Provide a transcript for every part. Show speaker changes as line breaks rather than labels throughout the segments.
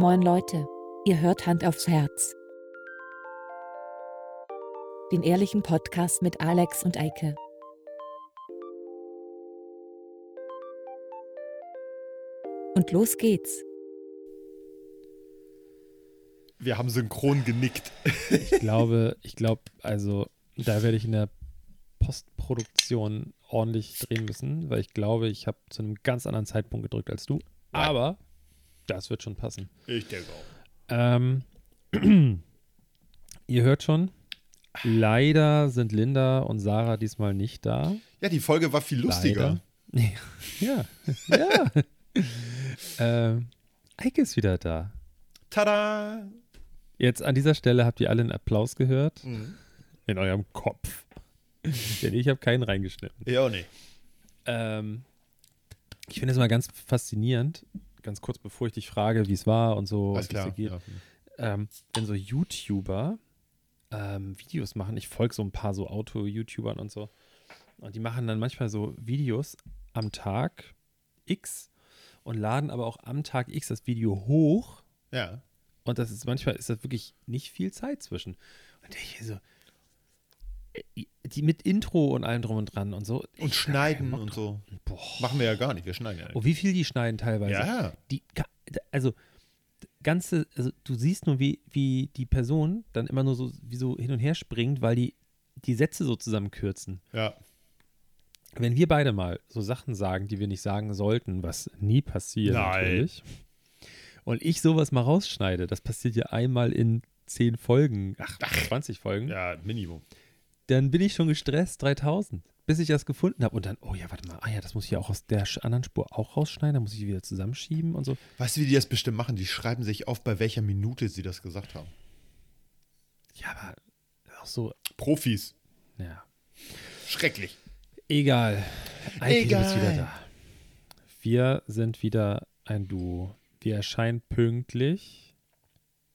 Moin Leute, ihr hört Hand aufs Herz. Den ehrlichen Podcast mit Alex und Eike. Und los geht's.
Wir haben synchron genickt.
Ich glaube, ich glaube, also da werde ich in der Postproduktion ordentlich drehen müssen, weil ich glaube, ich habe zu einem ganz anderen Zeitpunkt gedrückt als du. Aber das wird schon passen.
Ich denke auch.
Ähm, ihr hört schon, leider sind Linda und Sarah diesmal nicht da.
Ja, die Folge war viel lustiger.
Leider. Ja, ja. ähm, Eike ist wieder da.
Tada!
Jetzt an dieser Stelle habt ihr alle einen Applaus gehört.
Mhm.
In eurem Kopf. Denn ich habe keinen reingeschnitten.
Ja, auch nicht.
Ähm, ich finde es mal ganz faszinierend, ganz kurz bevor ich dich frage, wie es war und so,
Alles
und wie es
klar.
geht,
Ja.
ähm, wenn so YouTuber ähm, Videos machen. Ich folge so ein paar so Auto-YouTubern und so. Und die machen dann manchmal so Videos am Tag X und laden aber auch am Tag X das Video hoch.
ja.
Und das ist manchmal ist das wirklich nicht viel Zeit zwischen. Und ich so, äh, die mit Intro und allem drum und dran und so.
Und
Ich
schneiden und so.
Boah.
Machen wir ja gar nicht. Wir schneiden ja nicht.
Oh, wie viel die schneiden teilweise.
Ja.
Die, also, ganze, also du siehst nur, wie, wie die Person dann immer nur so, wie so hin und her springt, weil die die Sätze so zusammenkürzen.
Ja.
Wenn wir beide mal so Sachen sagen, die wir nicht sagen sollten, was nie passiert
Nein.
natürlich, und ich sowas mal rausschneide, das passiert ja einmal in zehn Folgen, ach, 20 Folgen,
Ja, Minimum.
Dann bin ich schon gestresst, 3000, bis ich das gefunden habe und dann, oh ja, warte mal, ah ja, das muss ich ja auch aus der anderen Spur auch rausschneiden, dann muss ich wieder zusammenschieben und so.
Weißt du, wie die das bestimmt machen? Die schreiben sich auf, bei welcher Minute sie das gesagt haben.
Ja, aber auch so,
Profis.
ja.
Schrecklich.
Egal. Eike, du bist
Egal.
wieder da. Wir sind wieder ein Duo. Wir erscheinen pünktlich.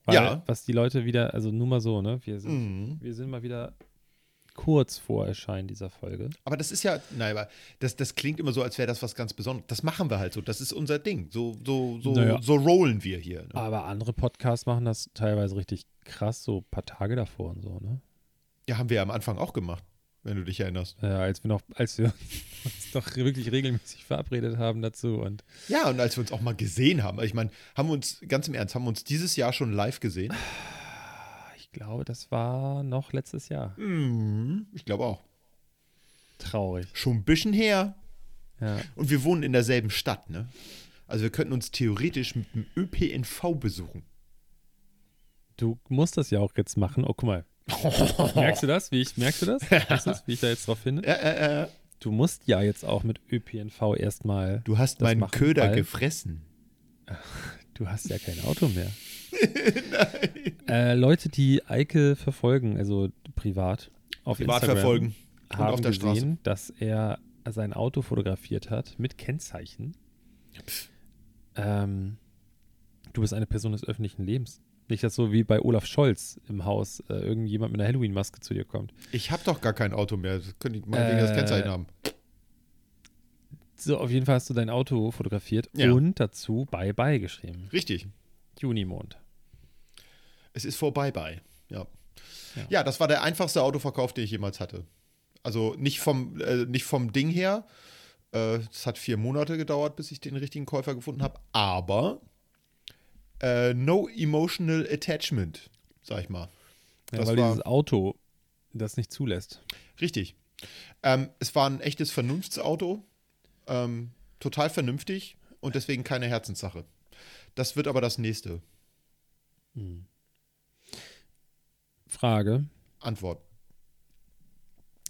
Weil,
Ja.
Was die Leute wieder, also nur mal so, ne? Wir sind,
Mhm.
wir sind mal wieder kurz vor Erscheinen dieser Folge.
Aber das ist ja, nein, aber das, das klingt immer so, als wäre das was ganz Besonderes. Das machen wir halt so. Das ist unser Ding. So, so, so,
Naja.
so rollen wir hier. Ne?
Aber andere Podcasts machen das teilweise richtig krass, so ein paar Tage davor und so, ne?
Ja, haben wir ja am Anfang auch gemacht, wenn du dich erinnerst.
Ja, als wir noch, als wir uns doch wirklich regelmäßig verabredet haben dazu und
Ja, und als wir uns auch mal gesehen haben. Ich meine, haben wir uns, ganz im Ernst, haben wir uns dieses Jahr schon live gesehen?
Ich glaube, das war noch letztes Jahr.
Mhm, ich glaube auch.
Traurig.
Schon ein bisschen her.
Ja.
Und wir wohnen in derselben Stadt, ne? Also wir könnten uns theoretisch mit dem ÖPNV besuchen.
Du musst das ja auch jetzt machen. Oh, guck mal. Merkst du das? Wie ich, merkst du das? Merkst du das, wie ich da jetzt drauf finde?
Äh, äh,
Du musst ja jetzt auch mit ÖPNV erstmal.
du hast
Das
meinen
machen,
Köder gefressen.
Du hast ja kein Auto mehr. Äh, Leute, die Eike verfolgen, also privat, auf
Privat
Instagram,
verfolgen.
Haben
auf der
gesehen, dass er sein Auto fotografiert hat mit Kennzeichen. Ähm, du bist eine Person des öffentlichen Lebens. Nicht, dass so wie bei Olaf Scholz im Haus äh, irgendjemand mit einer Halloween-Maske zu dir kommt.
Ich habe doch gar kein Auto mehr. Das könnte ich mal wegen das
Äh,
Kennzeichen haben.
So, auf jeden Fall hast du dein Auto fotografiert
Ja.
und dazu Bye Bye geschrieben.
Richtig.
Junimond.
Es ist vorbei bei. Ja.
Ja.
ja. das war der einfachste Autoverkauf, den ich jemals hatte. Also nicht vom, äh, nicht vom Ding her. Äh, Es hat vier Monate gedauert, bis ich den richtigen Käufer gefunden habe. Aber äh, no emotional attachment, sag ich mal.
Ja,
Das
weil
war-
dieses Auto das nicht zulässt.
Richtig. Ähm, es war ein echtes Vernunftsauto. Ähm, total vernünftig und deswegen keine Herzenssache. Das wird aber das nächste.
Frage.
Antwort.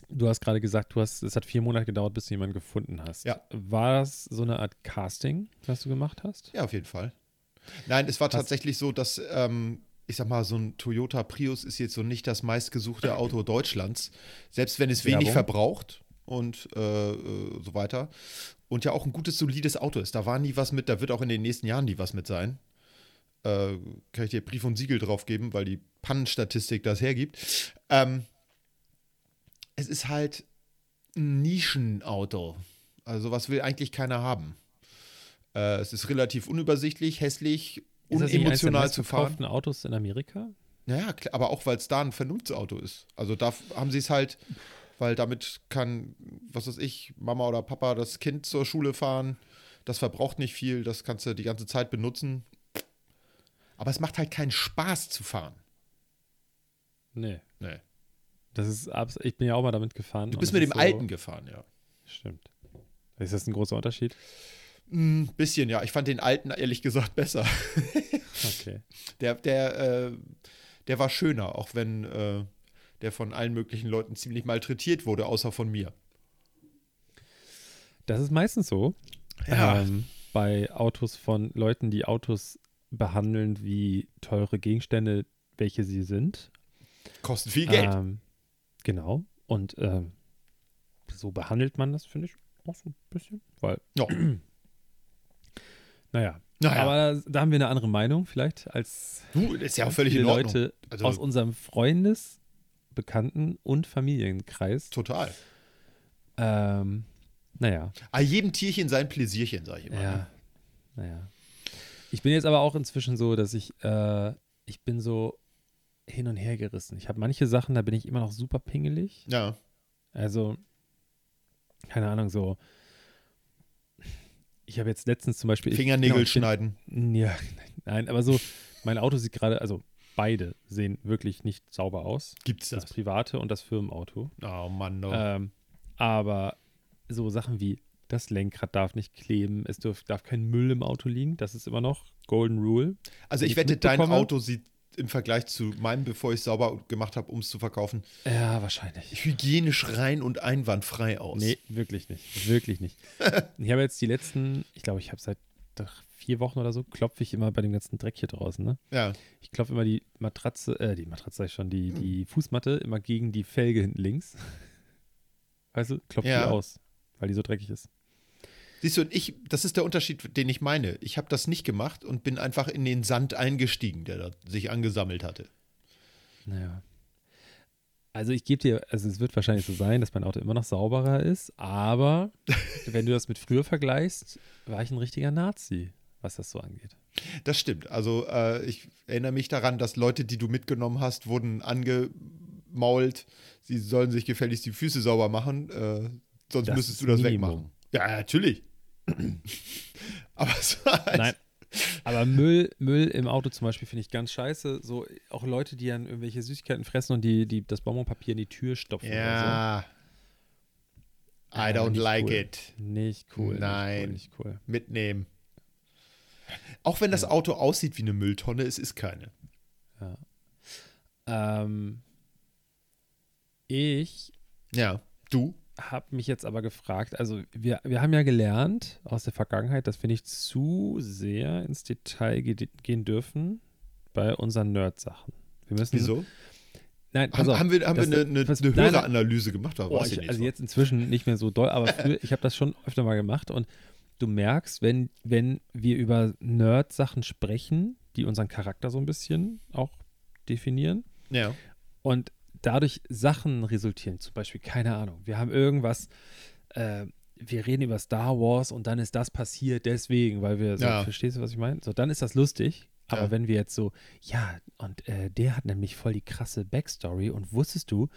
Du hast gerade gesagt, du hast, es hat vier Monate gedauert, bis du jemanden gefunden hast.
Ja.
War das so eine Art Casting, was du gemacht hast?
Ja, auf jeden Fall. Nein, es war tatsächlich so, dass, ähm, ich sag mal, so ein Toyota Prius ist jetzt so nicht das meistgesuchte Auto Deutschlands. Selbst wenn es wenig
Werbung.
verbraucht und äh, äh, so weiter. Und ja auch ein gutes, solides Auto ist. Da war nie was mit, da wird auch in den nächsten Jahren nie was mit sein. Äh, kann ich dir Brief und Siegel drauf geben, weil die Pannenstatistik das hergibt. Ähm, es ist halt ein Nischenauto. Also was will eigentlich keiner haben. Äh, es ist relativ unübersichtlich, hässlich
Ist
unemotional zu fahren.
meistverkauften Autos in Amerika?
Naja, aber auch weil es da ein Vernunftsauto ist. Also da haben sie es halt, weil damit kann, was weiß ich, Mama oder Papa das Kind zur Schule fahren. Das verbraucht nicht viel, das kannst du die ganze Zeit benutzen. Aber es macht halt keinen Spaß zu fahren.
Nee.
Nee.
Das ist abs ich bin ja auch mal damit gefahren.
Du bist mit dem
so,
alten gefahren, ja.
Stimmt. Ist das ein großer Unterschied?
Ein bisschen, ja. Ich fand den alten ehrlich gesagt besser.
Okay.
Der, der, äh, der war schöner, auch wenn äh, der von allen möglichen Leuten ziemlich malträtiert wurde, außer von mir.
Das ist meistens so.
Ja.
Ähm, bei Autos von Leuten, die Autos behandeln wie teure Gegenstände, welche sie sind.
Kostet viel Geld.
Ähm, genau. Und ähm, so behandelt man das, finde ich, auch so ein bisschen. Weil,
Ja.
naja.
Naja.
Aber da, da haben wir eine andere Meinung vielleicht als
Du, ist ja auch völlig
viele
in Ordnung.
Leute
Also-
aus unserem Freundes-, Bekannten- und Familienkreis.
Total.
Ähm, naja.
Ah, jedem Tierchen sein Pläsierchen, sag ich immer. ne?
Ja. Naja. Ich bin jetzt aber auch inzwischen so, dass ich, äh, ich bin so hin und her gerissen. Ich habe manche Sachen, da bin ich immer noch super pingelig.
Ja.
Also, keine Ahnung, so. Ich habe jetzt letztens zum Beispiel. ich-
Fingernägel
genau, ich bin-
schneiden.
Ja, nein, aber so, mein Auto sieht gerade, also beide sehen wirklich nicht sauber aus.
Gibt's
Das
das?
private und das Firmenauto.
Oh Mann, no.
Ähm, aber so Sachen wie das Lenkrad darf nicht kleben, es dürf, darf kein Müll im Auto liegen, das ist immer noch Golden Rule.
also ich wette, dein Auto sieht im Vergleich zu meinem, bevor ich es sauber gemacht habe, um es zu verkaufen,
Ja, wahrscheinlich.
hygienisch rein und einwandfrei aus.
Nee, wirklich nicht. Wirklich nicht. ich habe jetzt die letzten, ich glaube, ich habe seit vier Wochen oder so, klopfe ich immer bei dem ganzen Dreck hier draußen. Ne?
Ja.
Ich klopfe immer die Matratze, äh, die Matratze sag ich schon, die, die Fußmatte immer gegen die Felge hinten links. Weißt du, klopfe
Ja.
die aus, weil die so dreckig ist.
Siehst du, und ich, das ist der Unterschied, den ich meine. Ich habe das nicht gemacht und bin einfach in den Sand eingestiegen, der da sich angesammelt hatte.
Naja. Also ich gebe dir, also es wird wahrscheinlich so sein, dass mein Auto immer noch sauberer ist, aber wenn du das mit früher vergleichst, war ich ein richtiger Nazi, was das so angeht.
Das stimmt. Also äh, ich erinnere mich daran, dass Leute, die du mitgenommen hast, wurden angemault. Sie sollen sich gefälligst die Füße sauber machen, äh, sonst
Das
müsstest du das
Minimum.
wegmachen. Ja, natürlich. Aber es war halt,
Nein. Aber Müll, Müll im Auto zum Beispiel finde ich ganz scheiße. So auch Leute, die dann irgendwelche Süßigkeiten fressen und die, die das Bonbonpapier in die Tür stopfen
Ja. I
Ja,
don't like
cool.
it.
so. Nicht cool.
Nein.
Nicht cool. Nicht
Mitnehmen. Auch wenn das Auto aussieht wie eine Mülltonne, es ist keine.
cool. Ja. Ähm, ich
Ja. Du?
Habe mich jetzt aber gefragt, also wir, wir haben ja gelernt aus der Vergangenheit, dass wir nicht zu sehr ins Detail ge gehen dürfen bei unseren Nerd-Sachen. Wir müssen.
Wieso?
Nein,
Haben,
auf.
haben wir, haben wir
Das-
eine, eine, eine
nein, nein.
Höreranalyse gemacht? Oder
Oh,
ich
also
so?
jetzt inzwischen nicht mehr so doll, aber früher, ich habe das schon öfter mal gemacht und du merkst, wenn, wenn wir über Nerd-Sachen sprechen, die unseren Charakter so ein bisschen auch definieren
Ja.
und dadurch Sachen resultieren, zum Beispiel, keine Ahnung, wir haben irgendwas, äh, wir reden über Star Wars und dann ist das passiert deswegen, weil wir, so,
Ja.
verstehst du, was ich meine? So, dann ist das lustig. Aber
Ja.
wenn wir jetzt so, ja, und äh, der hat nämlich voll die krasse Backstory und wusstest du,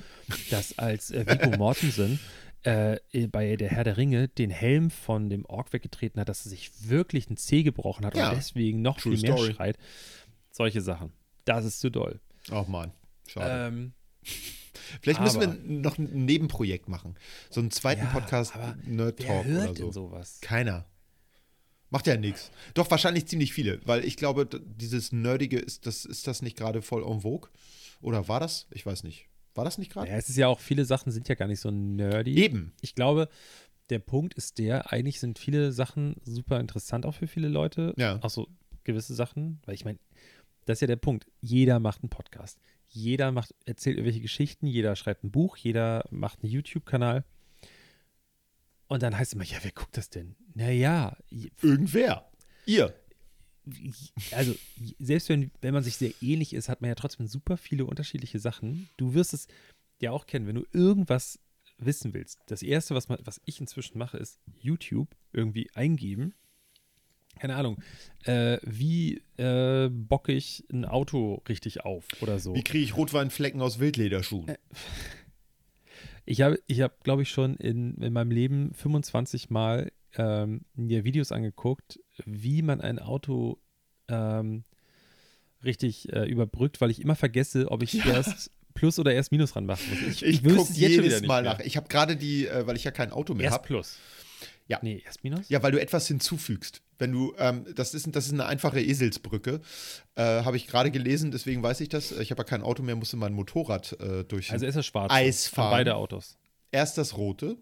dass als äh, Viggo Mortensen äh, bei der Herr der Ringe den Helm von dem Ork weggetreten hat, dass er sich wirklich ein Zeh gebrochen hat
Ja.
und deswegen noch
True
viel mehr
story.
schreit. Solche Sachen. Das ist zu doll.
Ach man. Schade.
Ähm,
Vielleicht müssen wir
aber-
noch ein Nebenprojekt machen. So einen zweiten
Ja,
Podcast
aber
Nerd Talk oder so.
sowas?
Keiner. Macht ja nichts. Doch wahrscheinlich ziemlich viele, weil ich glaube, dieses Nerdige ist das ist das nicht gerade voll en vogue oder war das? Ich weiß nicht. War das nicht gerade?
Ja, es ist ja auch, viele Sachen sind ja gar nicht so nerdy.
Eben.
Ich glaube, der Punkt ist der, eigentlich sind viele Sachen super interessant auch für viele Leute.
Ja.
Auch so gewisse Sachen, weil ich meine, das ist ja der Punkt. Jeder macht einen Podcast. Jeder macht, erzählt irgendwelche Geschichten, jeder schreibt ein Buch, jeder macht einen YouTube-Kanal. Und dann heißt es immer, ja, wer guckt das denn? Naja,
Irgendwer. Ihr.
also selbst wenn, wenn man sich sehr ähnlich ist, hat man ja trotzdem super viele unterschiedliche Sachen. Du wirst es ja auch kennen, wenn du irgendwas wissen willst. Das erste, was, man, was ich inzwischen mache, ist YouTube irgendwie eingeben. Keine Ahnung, äh, wie äh, bocke ich ein Auto richtig auf oder so.
Wie kriege ich Rotweinflecken aus Wildlederschuhen?
Äh, Ich habe, ich hab, glaube ich, schon in, in meinem Leben 25 Mal ähm, mir Videos angeguckt, wie man ein Auto ähm, richtig äh, überbrückt, weil ich immer vergesse, ob ich
Ja.
erst Plus oder erst Minus ranmachen muss.
Ich, ich
wüsste
gucke jedes Mal nach. Ich habe gerade die, äh, weil ich ja kein Auto mehr
Erst
habe.
Plus.
Ja.
Nee, erst Minus?
Ja, weil du etwas hinzufügst. Wenn du, ähm, das, ist, das ist eine einfache Eselsbrücke, äh, habe ich gerade gelesen, deswegen weiß ich das. Ich habe ja kein Auto mehr, musste mein Motorrad äh, durch.
Also ist er schwarz.
Eis
An
fahren.
Beide Autos.
erst das rote,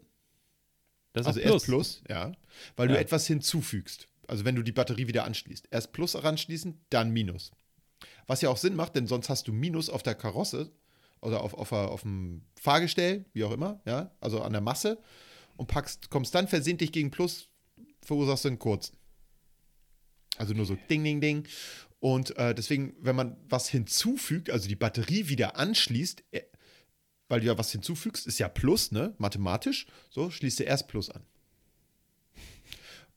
Das ist
also
Plus.
erst Plus, ja, weil du
Ja.
etwas hinzufügst. Also wenn du die Batterie wieder anschließt. Erst Plus ranschließen, dann Minus. Was ja auch Sinn macht, denn sonst hast du Minus auf der Karosse oder auf, auf, auf dem Fahrgestell, wie auch immer, ja, also an der Masse und packst, kommst dann versehentlich gegen Plus, verursachst du einen kurzen. Also nur so Ding, Ding, Ding. Und äh, deswegen, wenn man was hinzufügt, also die Batterie wieder anschließt, äh, weil du ja was hinzufügst, ist ja Plus, ne? Mathematisch. So, schließt du erst Plus an.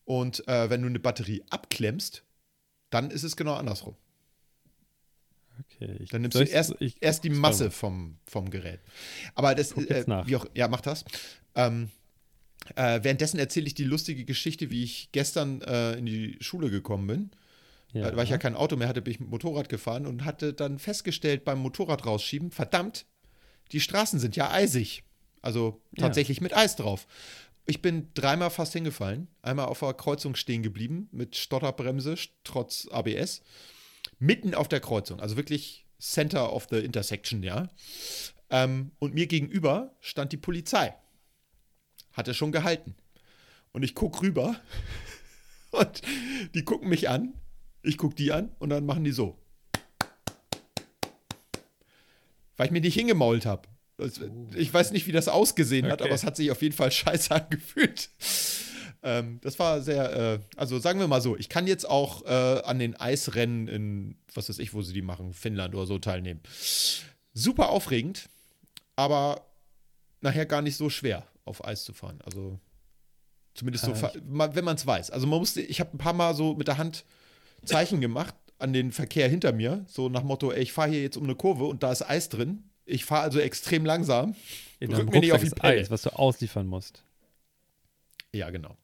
Und äh, wenn du eine Batterie abklemmst, dann ist es genau andersrum.
Okay. Ich,
Dann nimmst du erst,
ich,
erst die Masse vom, vom Gerät. Aber das, äh, wie auch, ja, mach das. Ähm, äh, währenddessen erzähle ich die lustige Geschichte, wie ich gestern äh, in die Schule gekommen bin.
Ja.
Äh, Weil ich ja kein Auto mehr hatte, bin ich mit Motorrad gefahren und hatte dann festgestellt beim Motorrad rausschieben, verdammt, die Straßen sind ja eisig. Also
Ja.
tatsächlich mit Eis drauf. Ich bin dreimal fast hingefallen. Einmal auf der Kreuzung stehen geblieben mit Stotterbremse st- trotz ABS. Mitten auf der Kreuzung, also wirklich Center of the Intersection, ja. Ähm, und mir gegenüber stand die Polizei. Hatte schon gehalten. Und ich gucke rüber und die gucken mich an. Ich gucke die an und dann machen die so. Weil ich mich nicht hingemault habe. Ich weiß nicht, wie das ausgesehen hat,
Okay.
aber es hat sich auf jeden Fall scheiße angefühlt. Ähm, das war sehr, äh, also sagen wir mal so, ich kann jetzt auch äh, an den Eisrennen in, was weiß ich, wo sie die machen, Finnland oder so teilnehmen. Super aufregend, aber nachher gar nicht so schwer, auf Eis zu fahren. Also zumindest so,
Äh,
mal- wenn man es weiß. Also man musste, ich habe ein paar Mal so mit der Hand Zeichen gemacht an den Verkehr hinter mir, so nach Motto, ey, ich fahre hier jetzt um eine Kurve und da ist Eis drin. Ich fahre also extrem langsam.
In
Rück mir nicht auf die Pelle.
Eis, was du ausliefern musst.
Ja, genau.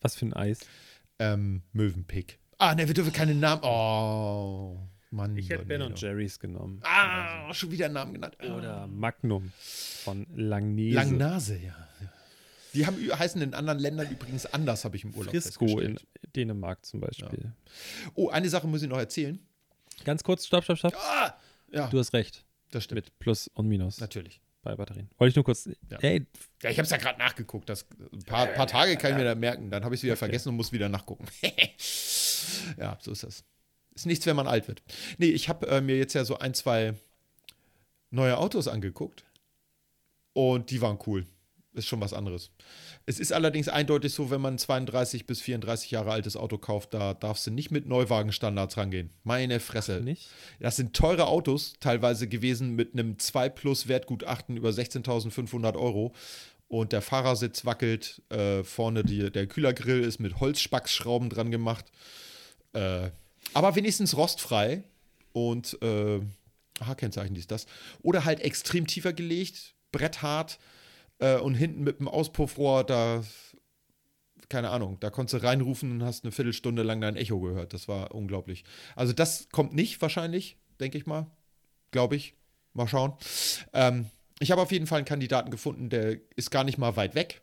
Was für ein Eis?
Ähm, Möwenpick. Ah, ne, wir dürfen keine Namen. Oh, Mann.
Ich hätte Ben und Jerry's genommen.
Ah, schon wieder einen Namen genannt.
Oder Magnum von Langnese.
Langnase, ja. Die haben, heißen in anderen Ländern übrigens anders, habe ich im Urlaub
Frisco in. Dänemark zum Beispiel.
Oh, eine Sache muss ich noch erzählen.
Ganz kurz, stopp, stopp, stopp.
Ah, ja,
Du hast recht.
das stimmt.
Mit Plus und Minus
Natürlich.
bei Batterien. Wollte ich nur kurz.
Ja.
Ey,
Ja, ich habe es ja gerade nachgeguckt. Das, ein paar, paar Tage kann ich mir da merken. Dann habe ich es wieder vergessen und muss wieder nachgucken. ja, so ist das. Ist nichts, wenn man alt wird. Nee, ich habe äh, mir jetzt ja so ein, zwei neue Autos angeguckt. Und die waren cool. Ist schon was anderes. Es ist allerdings eindeutig so, wenn man ein 32 bis 34 Jahre altes Auto kauft, da darfst du nicht mit Neuwagenstandards rangehen. Meine Fresse.
nicht?
Das sind teure Autos teilweise gewesen mit einem 2 Plus Wertgutachten über 16.500 Euro. Und der Fahrersitz wackelt, äh, vorne die, der Kühlergrill ist mit Holzspacksschrauben dran gemacht. Äh, aber wenigstens rostfrei und äh, H-Kennzeichen dies, das. Oder halt extrem tiefer gelegt, bretthart äh, und hinten mit dem Auspuffrohr, da, keine Ahnung, da konntest du reinrufen und hast eine Viertelstunde lang dein Echo gehört. Das war unglaublich. Also das kommt nicht wahrscheinlich, denke ich mal. Glaube ich. Mal schauen. Ähm, ich habe auf jeden Fall einen Kandidaten gefunden, der ist gar nicht mal weit weg.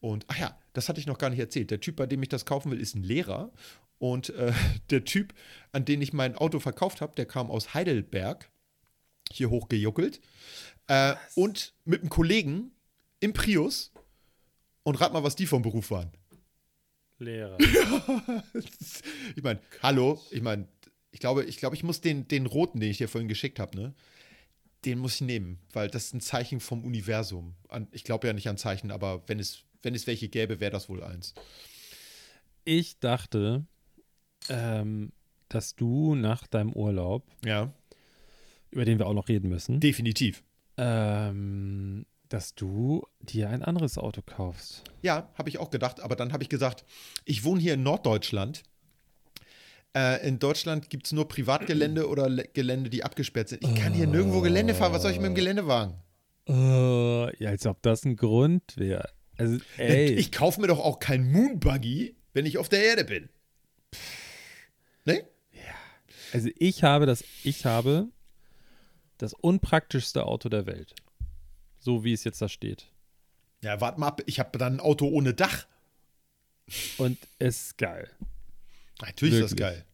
Und, ach ja, das hatte ich noch gar nicht erzählt. Der Typ, bei dem ich das kaufen will, ist ein Lehrer. Und äh, der Typ, an den ich mein Auto verkauft habe, der kam aus Heidelberg, hier hochgejuckelt. Äh, und mit einem Kollegen im Prius. Und rat mal, was die vom Beruf waren.
Lehrer.
ich meine, hallo, ich meine, ich glaube, ich glaube, ich muss den, den roten, den ich dir vorhin geschickt habe, ne? Den muss ich nehmen, weil das ist ein Zeichen vom Universum. An, ich glaube ja nicht an Zeichen, aber wenn es, wenn es welche gäbe, wäre das wohl eins.
Ich dachte, ähm, dass du nach deinem Urlaub,
Ja,
über den wir auch noch reden müssen,
definitiv.
ähm, dass du dir ein anderes Auto kaufst.
Ja, habe ich auch gedacht, aber dann habe ich gesagt, ich wohne hier in Norddeutschland. Äh, in Deutschland gibt es nur Privatgelände oder Le Gelände, die abgesperrt sind. Ich kann hier nirgendwo Gelände fahren. Was soll ich mit dem Geländewagen?
Uh, ja, als ob das ein Grund wäre. Also, ey.
Ich kaufe mir doch auch kein Moonbuggy, wenn ich auf der Erde bin. Ne?
Also ich habe das, ich habe das unpraktischste Auto der Welt. So wie es jetzt da steht.
Ja, warte mal ab. Ich habe dann ein Auto ohne Dach.
Und es ist geil.
Natürlich ist das
Wirklich.
geil.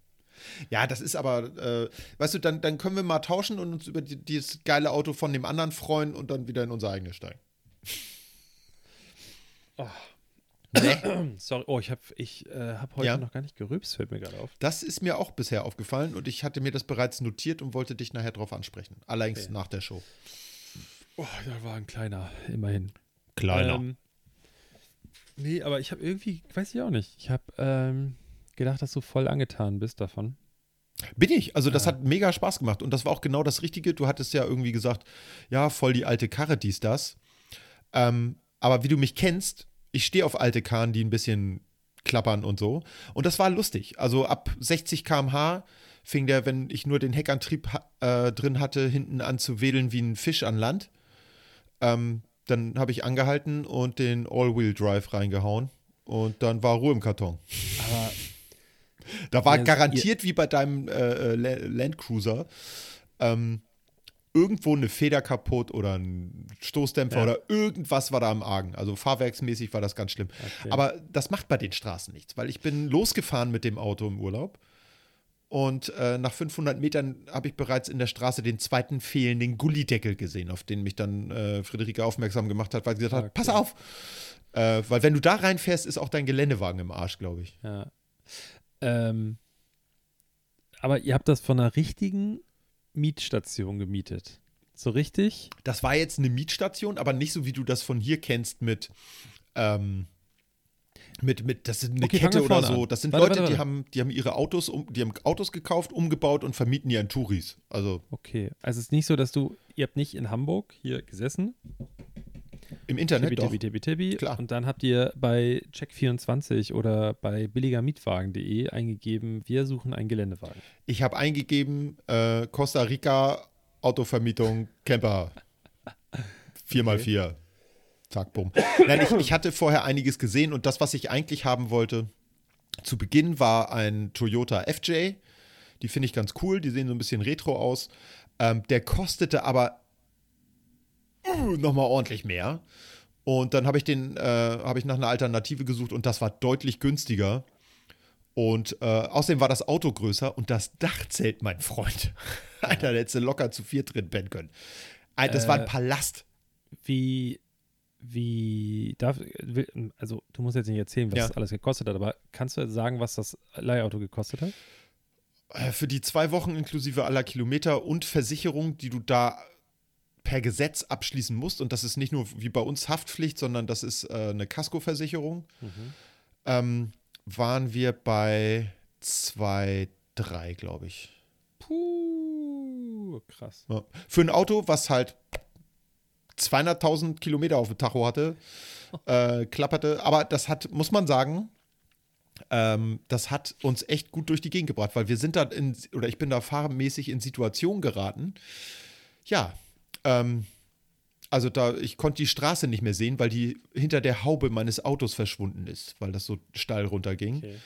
Ja, das ist aber, äh, weißt du, dann, dann können wir mal tauschen und uns über die, dieses geile Auto von dem anderen freuen und dann wieder in unser eigenes steigen.
Sorry, oh, ich habe ich, äh, hab heute
Ja.
noch gar nicht gerübst, fällt mir gerade auf.
Das ist mir auch bisher aufgefallen und ich hatte mir das bereits notiert und wollte dich nachher drauf ansprechen. Allerdings
Okay.
nach der Show.
Oh, da war ein kleiner, immerhin.
Kleiner.
Ähm, nee, aber ich habe irgendwie, weiß ich auch nicht, ich habe ähm, gedacht, dass du voll angetan bist davon.
Bin ich. Also das
Ja.
hat mega Spaß gemacht und das war auch genau das Richtige. Du hattest ja irgendwie gesagt, ja, voll die alte Karre, dies, das. Ähm, aber wie du mich kennst, ich stehe auf alte Karren, die ein bisschen klappern und so. Und das war lustig. Also ab 60 km/h fing der, wenn ich nur den Heckantrieb äh, drin hatte, hinten an zu wedeln wie ein Fisch an Land. Ähm, dann habe ich angehalten und den All-Wheel-Drive reingehauen. Und dann war Ruhe im Karton.
Aber
Da war
Ja,
garantiert wie bei deinem äh, äh, La- Land Cruiser ähm, irgendwo eine Feder kaputt oder ein Stoßdämpfer
Ja.
oder irgendwas war da am Argen. Also fahrwerksmäßig war das ganz schlimm.
Okay.
Aber das macht bei den Straßen nichts, weil ich bin losgefahren mit dem Auto im Urlaub und äh, nach 500 Metern habe ich bereits in der Straße den zweiten fehlenden Gullideckel gesehen, auf den mich dann äh, Friederike aufmerksam gemacht hat, weil sie gesagt hat,
Okay.
pass auf. Äh, weil wenn du da reinfährst, ist auch dein Geländewagen im Arsch, glaube ich.
Ja. Ähm, aber ihr habt das von einer richtigen Mietstation gemietet. So richtig?
Das war jetzt eine Mietstation, aber nicht so, wie du das von hier kennst mit, ähm, mit, mit, das sind eine
Okay,
Kette oder so.
an.
Das sind
Warte,
Leute,
warte,
die
warte.
haben, die haben ihre Autos, um, die haben Autos gekauft, umgebaut und vermieten die an Touris. Also
Okay. Also es ist nicht so, dass du, ihr habt nicht in Hamburg hier gesessen,
im Internet
Tibi,
doch.
tibi, tibi, tibi,
Klar.
und dann habt ihr bei Check24 oder bei billigermietwagen.de eingegeben, wir suchen einen Geländewagen.
Ich habe eingegeben, äh, Costa Rica Autovermietung Camper 4x4. Zack, bumm. Nein, ich, ich hatte vorher einiges gesehen und das, was ich eigentlich haben wollte, zu Beginn war ein Toyota FJ. Die finde ich ganz cool, die sehen so ein bisschen retro aus. Ähm, der kostete aber uh, nochmal ordentlich mehr. Und dann habe ich den, äh, habe ich nach einer Alternative gesucht und das war deutlich günstiger. Und äh, außerdem war das Auto größer und das Dachzelt, mein Freund. Alter, da hättest du locker zu viert drin pennen können. Alter, das war ein
Äh,
Palast.
Wie, wie, darf, also du musst jetzt nicht erzählen, was
Ja.
das alles gekostet hat, aber kannst du sagen, was das Leihauto gekostet hat?
Äh, Für die zwei Wochen inklusive aller Kilometer und Versicherung, die du da per Gesetz abschließen musst. Und das ist nicht nur wie bei uns Haftpflicht, sondern das ist äh, eine Kaskoversicherung. Ähm, waren wir bei 2,3, glaube ich.
Puh, krass.
Ja. Für ein Auto, was halt 200.000 Kilometer auf dem Tacho hatte, äh, klapperte. Aber das hat, muss man sagen, ähm, das hat uns echt gut durch die Gegend gebracht, weil wir sind da in, oder ich bin da fahrmäßig in Situationen geraten. Ja, ähm, also da, ich konnte die Straße nicht mehr sehen, weil die hinter der Haube meines Autos verschwunden ist, weil das so steil runterging.
Okay.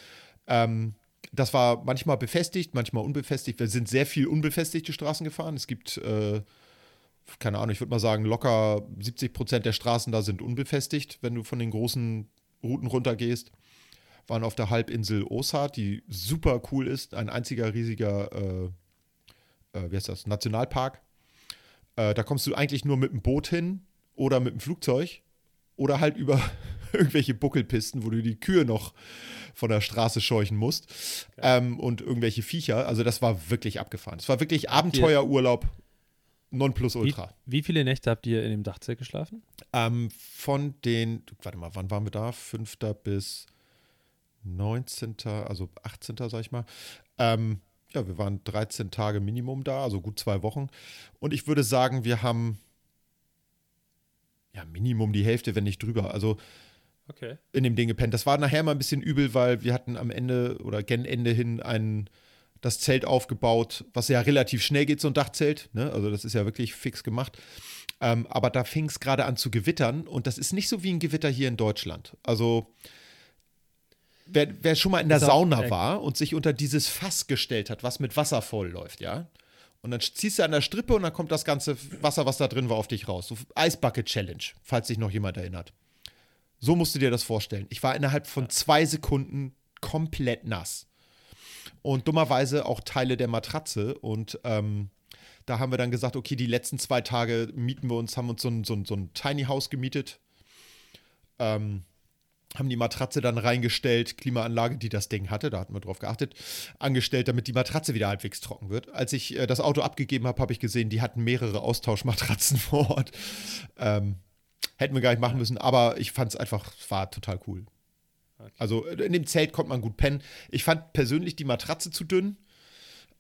Ähm, das war manchmal befestigt, manchmal unbefestigt. Wir sind sehr viel unbefestigte Straßen gefahren. Es gibt, äh, keine Ahnung, ich würde mal sagen, locker 70 Prozent der Straßen da sind unbefestigt, wenn du von den großen Routen runtergehst. Waren auf der Halbinsel Osa, die super cool ist. Ein einziger riesiger, äh, äh, wie heißt das, Nationalpark. Äh, da kommst du eigentlich nur mit dem Boot hin oder mit dem Flugzeug oder halt über irgendwelche Buckelpisten, wo du die Kühe noch von der Straße scheuchen musst ähm, und irgendwelche Viecher. Also das war wirklich abgefahren. Es war wirklich Abenteuerurlaub
Wie,
Nonplusultra.
wie viele Nächte habt ihr in dem Dachzelt geschlafen?
Ähm, von den, warte mal, wann waren wir da? 5. bis 19., also 18. sag ich mal. Ähm, ja, wir waren 13 Tage Minimum da, also gut zwei Wochen. Und ich würde sagen, wir haben ja, Minimum die Hälfte, wenn nicht drüber. Also
Okay.
in dem Ding gepennt. Das war nachher mal ein bisschen übel, weil wir hatten am Ende oder gen Ende hin ein, das Zelt aufgebaut, was ja relativ schnell geht, so ein Dachzelt. Ne? Also das ist ja wirklich fix gemacht. Ähm, aber da fing es gerade an zu gewittern und das ist nicht so wie ein Gewitter hier in Deutschland. Also wer, wer schon mal in der Sauna war und sich unter dieses Fass gestellt hat, was mit Wasser voll läuft, ja. Und dann ziehst du an der Strippe und dann kommt das ganze Wasser, was da drin war, auf dich raus. So Eisbucket Challenge, falls sich noch jemand erinnert. So musst du dir das vorstellen. Ich war innerhalb von zwei Sekunden komplett nass. Und dummerweise auch Teile der Matratze. Und ähm, da haben wir dann gesagt, okay, die letzten zwei Tage mieten wir uns, haben uns so ein, so ein, so ein Tiny House gemietet. Ähm, haben die Matratze dann reingestellt, Klimaanlage, die das Ding hatte, da hatten wir drauf geachtet, angestellt, damit die Matratze wieder halbwegs trocken wird. Als ich äh, das Auto abgegeben habe, habe ich gesehen, die hatten mehrere Austauschmatratzen vor Ort. Ähm, hätten wir gar nicht machen müssen, aber ich fand es einfach, war total cool.
Okay.
Also äh, in dem Zelt konnte man gut pennen. Ich fand persönlich die Matratze zu dünn.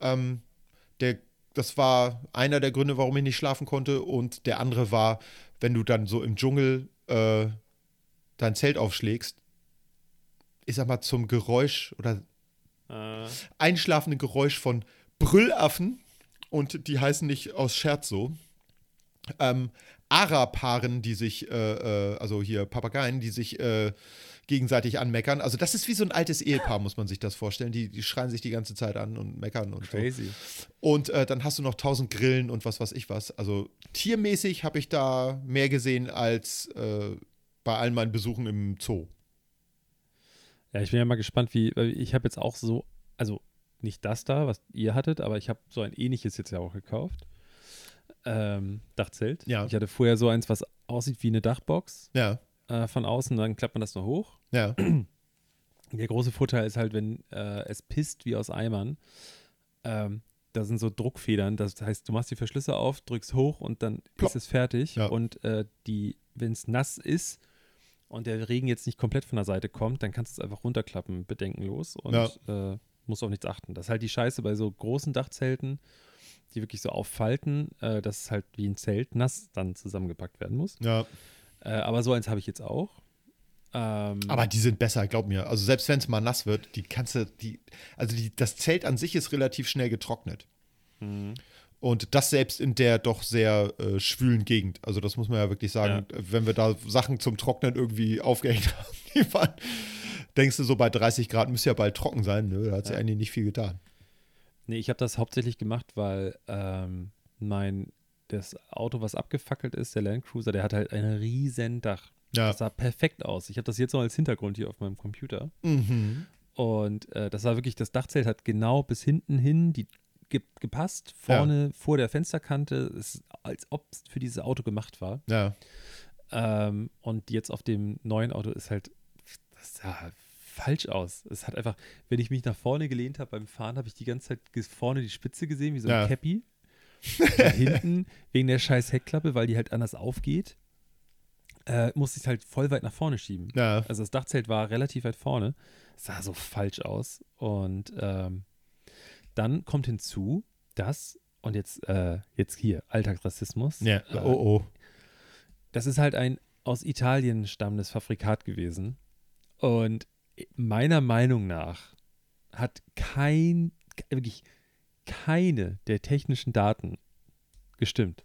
Ähm, der, das war einer der Gründe, warum ich nicht schlafen konnte. Und der andere war, wenn du dann so im Dschungel äh, dein Zelt aufschlägst, ich sag mal zum Geräusch oder
Äh,
einschlafenden Geräusch von Brüllaffen und die heißen nicht aus Scherz so. Ähm, Ara-Paaren, die sich, äh, äh, also hier Papageien, die sich äh, gegenseitig anmeckern. Also das ist wie so ein altes Ehepaar, muss man sich das vorstellen. Die, die schreien sich die ganze Zeit an und meckern und so.
crazy.
Und äh, dann hast du noch tausend Grillen und was weiß ich was. Also tiermäßig habe ich da mehr gesehen als äh, bei allen meinen Besuchen im Zoo.
Ja, ich bin ja mal gespannt, wie, weil ich habe jetzt auch so, also nicht das da, was ihr hattet, aber ich habe so ein ähnliches jetzt ja auch gekauft. Ähm, Dachzelt.
Ja.
Ich hatte vorher so eins, was aussieht wie eine Dachbox
Ja,
äh, von außen, dann klappt man das nur hoch.
ja,
Der große Vorteil ist halt, wenn äh, es pisst wie aus Eimern, ähm, da sind so Druckfedern. Das heißt, du machst die Verschlüsse auf, drückst hoch und dann
Plopp.
ist es fertig.
Ja.
Und äh, die, wenn es nass ist und der Regen jetzt nicht komplett von der Seite kommt, dann kannst du es einfach runterklappen, bedenkenlos und äh, musst auf nichts achten. Das ist halt die Scheiße bei so großen Dachzelten, die wirklich so auffalten, äh, dass es halt wie ein Zelt nass dann zusammengepackt werden muss.
ja.
Äh, aber so eins habe ich jetzt auch. Ähm,
Aber die sind besser, glaub mir. Also selbst wenn es mal nass wird, die kannst du, die, also die, das Zelt an sich ist relativ schnell getrocknet.
Mhm.
Und das selbst in der doch sehr äh, schwülen Gegend. Also das muss man ja wirklich sagen, wenn wir da Sachen zum Trocknen irgendwie aufgehängt haben, die waren, denkst du so bei 30 Grad müsste ja bald trocken sein. Ne? Da hat sich
Ja.
eigentlich nicht viel getan.
Nee, ich habe das hauptsächlich gemacht, weil ähm, mein das Auto, was abgefackelt ist, der Land Cruiser, der hat halt ein riesen Dach.
Ja.
Das sah perfekt aus. Ich habe das jetzt noch als Hintergrund hier auf meinem Computer.
Mhm.
Und äh, das war wirklich, das Dachzelt hat genau bis hinten hin die ge gepasst, vorne vor der Fensterkante. Ist, als ob es für dieses Auto gemacht war.
Ja.
Ähm, und jetzt auf dem neuen Auto ist halt, das sah falsch aus. Es hat einfach, wenn ich mich nach vorne gelehnt habe beim Fahren, habe ich die ganze Zeit vorne die Spitze gesehen, wie so ein
Ja.
Cappy. Hinten, wegen der scheiß Heckklappe, weil die halt anders aufgeht, äh, musste ich es halt voll weit nach vorne schieben.
Ja.
Also das Dachzelt war relativ weit vorne. Sah so falsch aus. Und ähm, dann kommt hinzu, dass, und jetzt, äh, jetzt hier, Alltagsrassismus.
ja.
Äh,
Oh, oh.
das ist halt ein aus Italien stammendes Fabrikat gewesen. Und meiner Meinung nach hat kein, wirklich keine der technischen Daten gestimmt.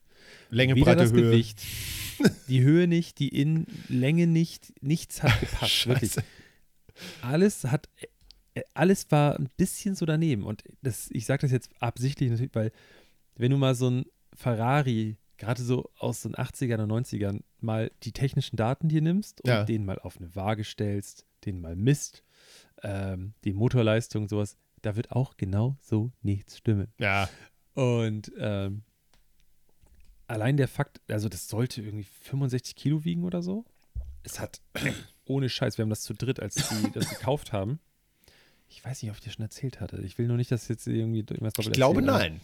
Länge,
Weder
Breite,
das
Höhe.
Gewicht, die Höhe nicht, die Innenlänge nicht, nichts hat gepasst. wirklich. Alles hat, alles war ein bisschen so daneben. Und das, ich sage das jetzt absichtlich natürlich, weil wenn du mal so ein Ferrari, gerade so aus den 80ern und 90ern, mal die technischen Daten dir nimmst und
Ja.
den mal auf eine Waage stellst, den mal misst, ähm, die Motorleistung, sowas, da wird auch genau so nichts stimmen.
Ja.
Und ähm, allein der Fakt, also das sollte irgendwie 65 Kilo wiegen oder so. Es hat, ohne Scheiß, wir haben das zu dritt, als die das gekauft haben. Ich weiß nicht, ob ich dir schon erzählt hatte. Ich will nur nicht, dass jetzt irgendwie
Ich
doppelt
glaube,
erzähle, aber-
nein.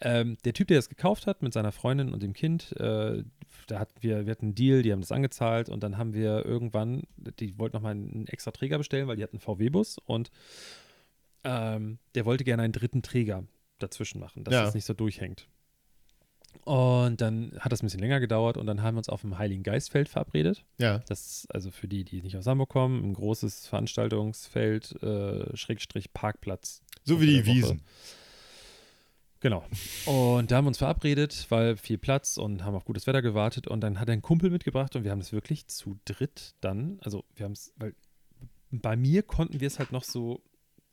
ähm, der Typ, der das gekauft hat mit seiner Freundin und dem Kind, äh, da hatten wir, wir hatten einen Deal, die haben das angezahlt und dann haben wir irgendwann, die wollten nochmal einen extra Träger bestellen, weil die hatten einen VW-Bus und ähm, der wollte gerne einen dritten Träger dazwischen machen, dass
Ja.
das nicht so durchhängt. Und dann hat das ein bisschen länger gedauert und dann haben wir uns auf dem Heiligen Geistfeld verabredet.
Ja.
Das ist also für die, die nicht aus Hamburg kommen, ein großes Veranstaltungsfeld, äh, Schrägstrich Parkplatz.
So wie die. Wiesen.
Genau. Und da haben wir uns verabredet, weil viel Platz und haben auf gutes Wetter gewartet. Und dann hat er einen Kumpel mitgebracht und wir haben es wirklich zu dritt dann, also wir haben es, weil bei mir konnten wir es halt noch so,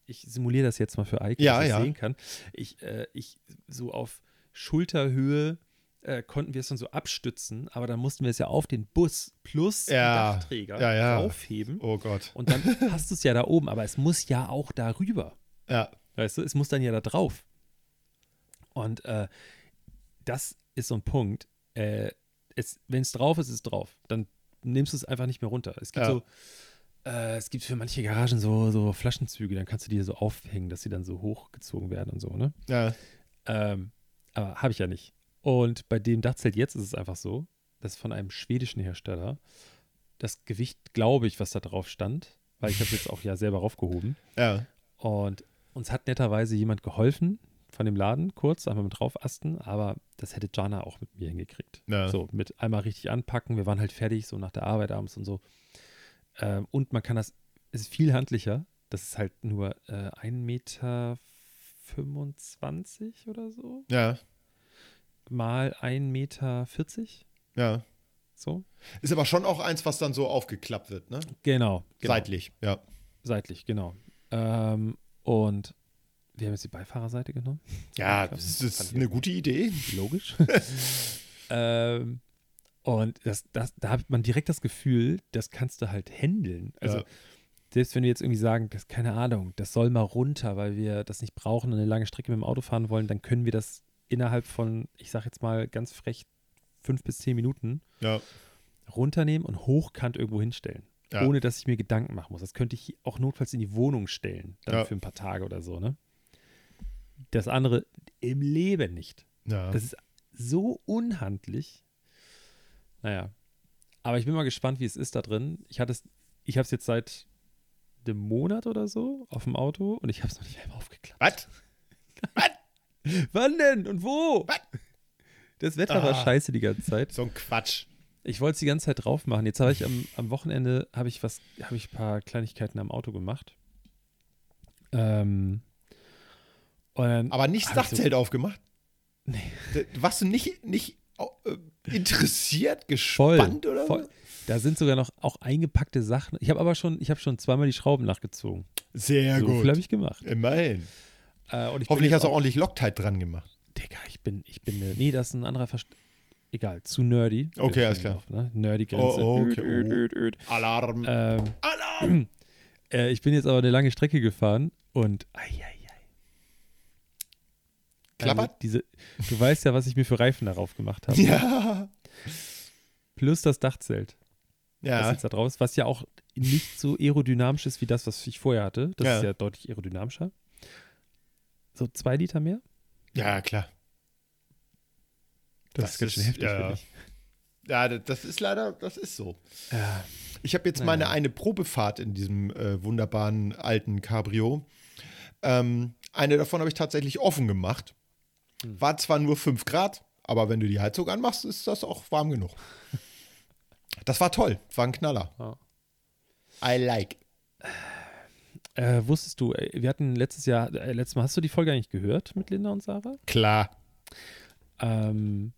ich simuliere das jetzt mal für Eike,
Ja,
dass ich
ja.
sehen kann. Ich, äh, ich so auf Schulterhöhe äh, konnten wir es dann so abstützen, aber dann mussten wir es ja auf den Bus plus
Ja,
den Dachträger
ja, ja.
aufheben.
Oh Gott.
Und dann hast du es ja da oben, aber es muss ja auch darüber.
Ja.
Weißt du, es muss dann ja da drauf. Und äh, das ist so ein Punkt. Äh, Wenn es drauf ist, ist es drauf. Dann nimmst du es einfach nicht mehr runter. Es gibt
Ja.
so, äh, es gibt für manche Garagen so, so Flaschenzüge, dann kannst du die so aufhängen, dass sie dann so hochgezogen werden und so, ne?
Ja.
Ähm, aber habe ich ja nicht. Und bei dem Dachzelt jetzt ist es einfach so, das ist von einem schwedischen Hersteller. Das Gewicht, glaube ich, was da drauf stand, weil ich habe jetzt auch ja selber raufgehoben.
Ja.
Und uns hat netterweise jemand geholfen von dem Laden, kurz, einmal mit draufasten, aber das hätte Jana auch mit mir hingekriegt.
Ja.
So, mit einmal richtig anpacken. Wir waren halt fertig, so nach der Arbeit abends und so. Ähm, und man kann das, es ist viel handlicher. Das ist halt nur äh, 1,25 Meter oder so.
Ja.
Mal 1,40 Meter.
Ja.
So.
Ist aber schon auch eins, was dann so aufgeklappt wird, ne?
Genau. genau.
Seitlich, ja.
Seitlich, genau. Ähm, und wir haben jetzt die Beifahrerseite genommen.
Ja,
Fand
das ist eine gute Idee.
Logisch. ähm, und das, das, da hat man direkt das Gefühl, das kannst du halt handeln. Also,
Ja.
Selbst wenn wir jetzt irgendwie sagen, das, keine Ahnung, das soll mal runter, weil wir das nicht brauchen und eine lange Strecke mit dem Auto fahren wollen, dann können wir das innerhalb von, ich sag jetzt mal ganz frech, fünf bis zehn Minuten
Ja.
runternehmen und hochkant irgendwo hinstellen.
Ja.
Ohne dass ich mir Gedanken machen muss. Das könnte ich auch notfalls in die Wohnung stellen, dann
Ja.
für ein paar Tage oder so, ne? Das andere im Leben nicht. Das ist so unhandlich. Naja. Aber ich bin mal gespannt, wie es ist da drin. Ich hatte es, ich habe es jetzt seit einem Monat oder so auf dem Auto und ich habe es noch nicht einmal aufgeklappt.
Was?
Wann denn und wo?
Was?
Das Wetter war
Ah.
scheiße die ganze Zeit.
So ein Quatsch.
Ich wollte es die ganze Zeit drauf machen. Jetzt habe ich am, am Wochenende habe ich was, habe ich ein paar Kleinigkeiten am Auto gemacht. Ähm,
Aber nicht das
ich so-
Dachzelt aufgemacht.
Nee.
Warst du nicht, nicht äh, interessiert,
Voll,
gespannt oder
voll.
so?
Da sind sogar noch auch eingepackte Sachen. Ich habe aber schon, ich habe schon zweimal die Schrauben nachgezogen.
Sehr
so viel
gut.
habe ich gemacht.
Immerhin.
Äh,
Hoffentlich hast du
auch,
ordentlich Loctite dran gemacht.
Digga, ich bin, ich bin, äh, nee, das ist ein anderer Verst Egal, zu nerdy.
Okay, alles klar.
Auf, ne? Nerdy Grenze.
Oh, okay,
Öd,
oh.
öd, öd.
Alarm.
Ähm,
Alarm.
äh, ich bin jetzt aber eine lange Strecke gefahren und ei, ei, ei.
Klappert?
Also diese, du weißt ja, was ich mir für Reifen darauf gemacht habe.
Ja.
Plus das Dachzelt, was
Ja.
jetzt da drauf ist, was ja auch nicht so aerodynamisch ist wie das, was ich vorher hatte. Das
Ja.
ist ja deutlich aerodynamischer. So zwei Liter mehr?
Ja, klar.
Das,
Das
ist ganz schön heftig,
ja.
finde ich.
Ja, das- das ist leider, das ist so.
Ja.
Ich habe jetzt
Naja.
meine eine Probefahrt in diesem äh, wunderbaren alten Cabrio. Ähm, eine davon habe ich tatsächlich offen gemacht.
Hm.
War zwar nur 5 Grad, aber wenn du die Heizung anmachst, ist das auch warm genug. Das war toll, war ein Knaller.
Ja.
I like.
Äh, wusstest du, äh, wir hatten letztes Jahr, äh, letztes Mal, hast du die Folge eigentlich gehört mit Linda und Sarah?
Klar.
Ähm,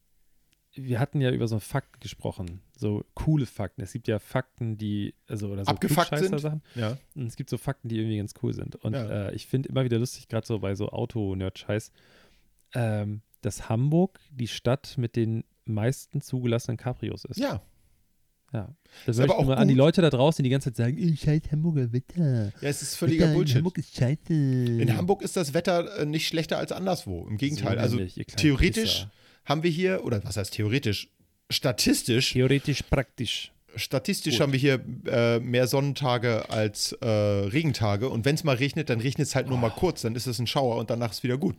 wir hatten ja über so Fakten gesprochen, so coole Fakten. Es gibt ja Fakten, die, also oder so
Abgefuckt sind.
Klugscheißer-Sachen.
Ja.
Und es gibt so Fakten, die irgendwie ganz cool sind. Und
Ja.
äh, ich finde immer wieder lustig, gerade so bei so Auto-Nerd-Scheiß, ähm, dass Hamburg die Stadt mit den meisten zugelassenen Cabrios ist.
Ja.
Ja. Das
Ist aber auch
nur an die
gut.
Leute da draußen, die die ganze Zeit sagen, "Ey, scheiß Hamburger Wetter.
Ja, es ist völliger
Wetter in
Bullshit.
Hamburg ist scheiße.
In Hamburg ist das Wetter äh, nicht schlechter als anderswo. Im Gegenteil.
So
also theoretisch
Pisser.
haben wir hier, oder was heißt theoretisch? Statistisch,
Theoretisch praktisch.
statistisch
Gut.
haben wir hier äh, mehr Sonnentage als äh, Regentage. Und wenn es mal regnet, dann regnet es halt nur mal
Oh.
kurz, dann ist es ein Schauer und danach ist wieder gut.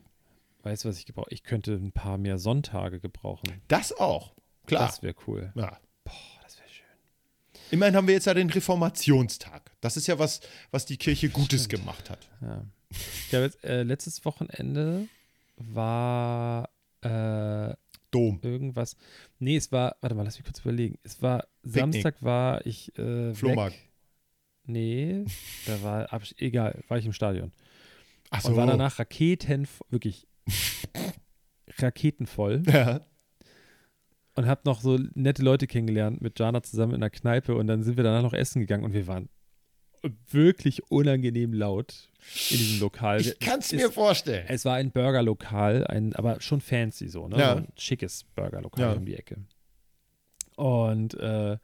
Weißt du, was ich gebrauche? Ich könnte ein paar mehr Sonntage gebrauchen.
Das auch. Klar.
Das wäre cool.
ja.
Boah.
Immerhin haben wir jetzt ja den Reformationstag. Das ist ja was, was die Kirche Gutes
Stimmt.
gemacht hat.
Ja. Ich jetzt, äh, letztes Wochenende war, äh,
Dom.
irgendwas. Nee, es war, warte mal, lass mich kurz überlegen. Es war,
Picknick.
Samstag war ich äh,
Flohmarkt.
weg. Nee, da war, egal, war ich im Stadion.
Ach
Und war danach Raketen, wirklich raketenvoll.
Ja.
Und hab noch so nette Leute kennengelernt mit Jana zusammen in der Kneipe und dann sind wir danach noch essen gegangen und wir waren wirklich unangenehm laut in diesem Lokal.
Ich kann es
Es-
mir vorstellen.
Es war ein Burgerlokal, ein, aber schon fancy so, ne?
Ja.
So ein schickes Burgerlokal
Ja.
um die Ecke. Und äh,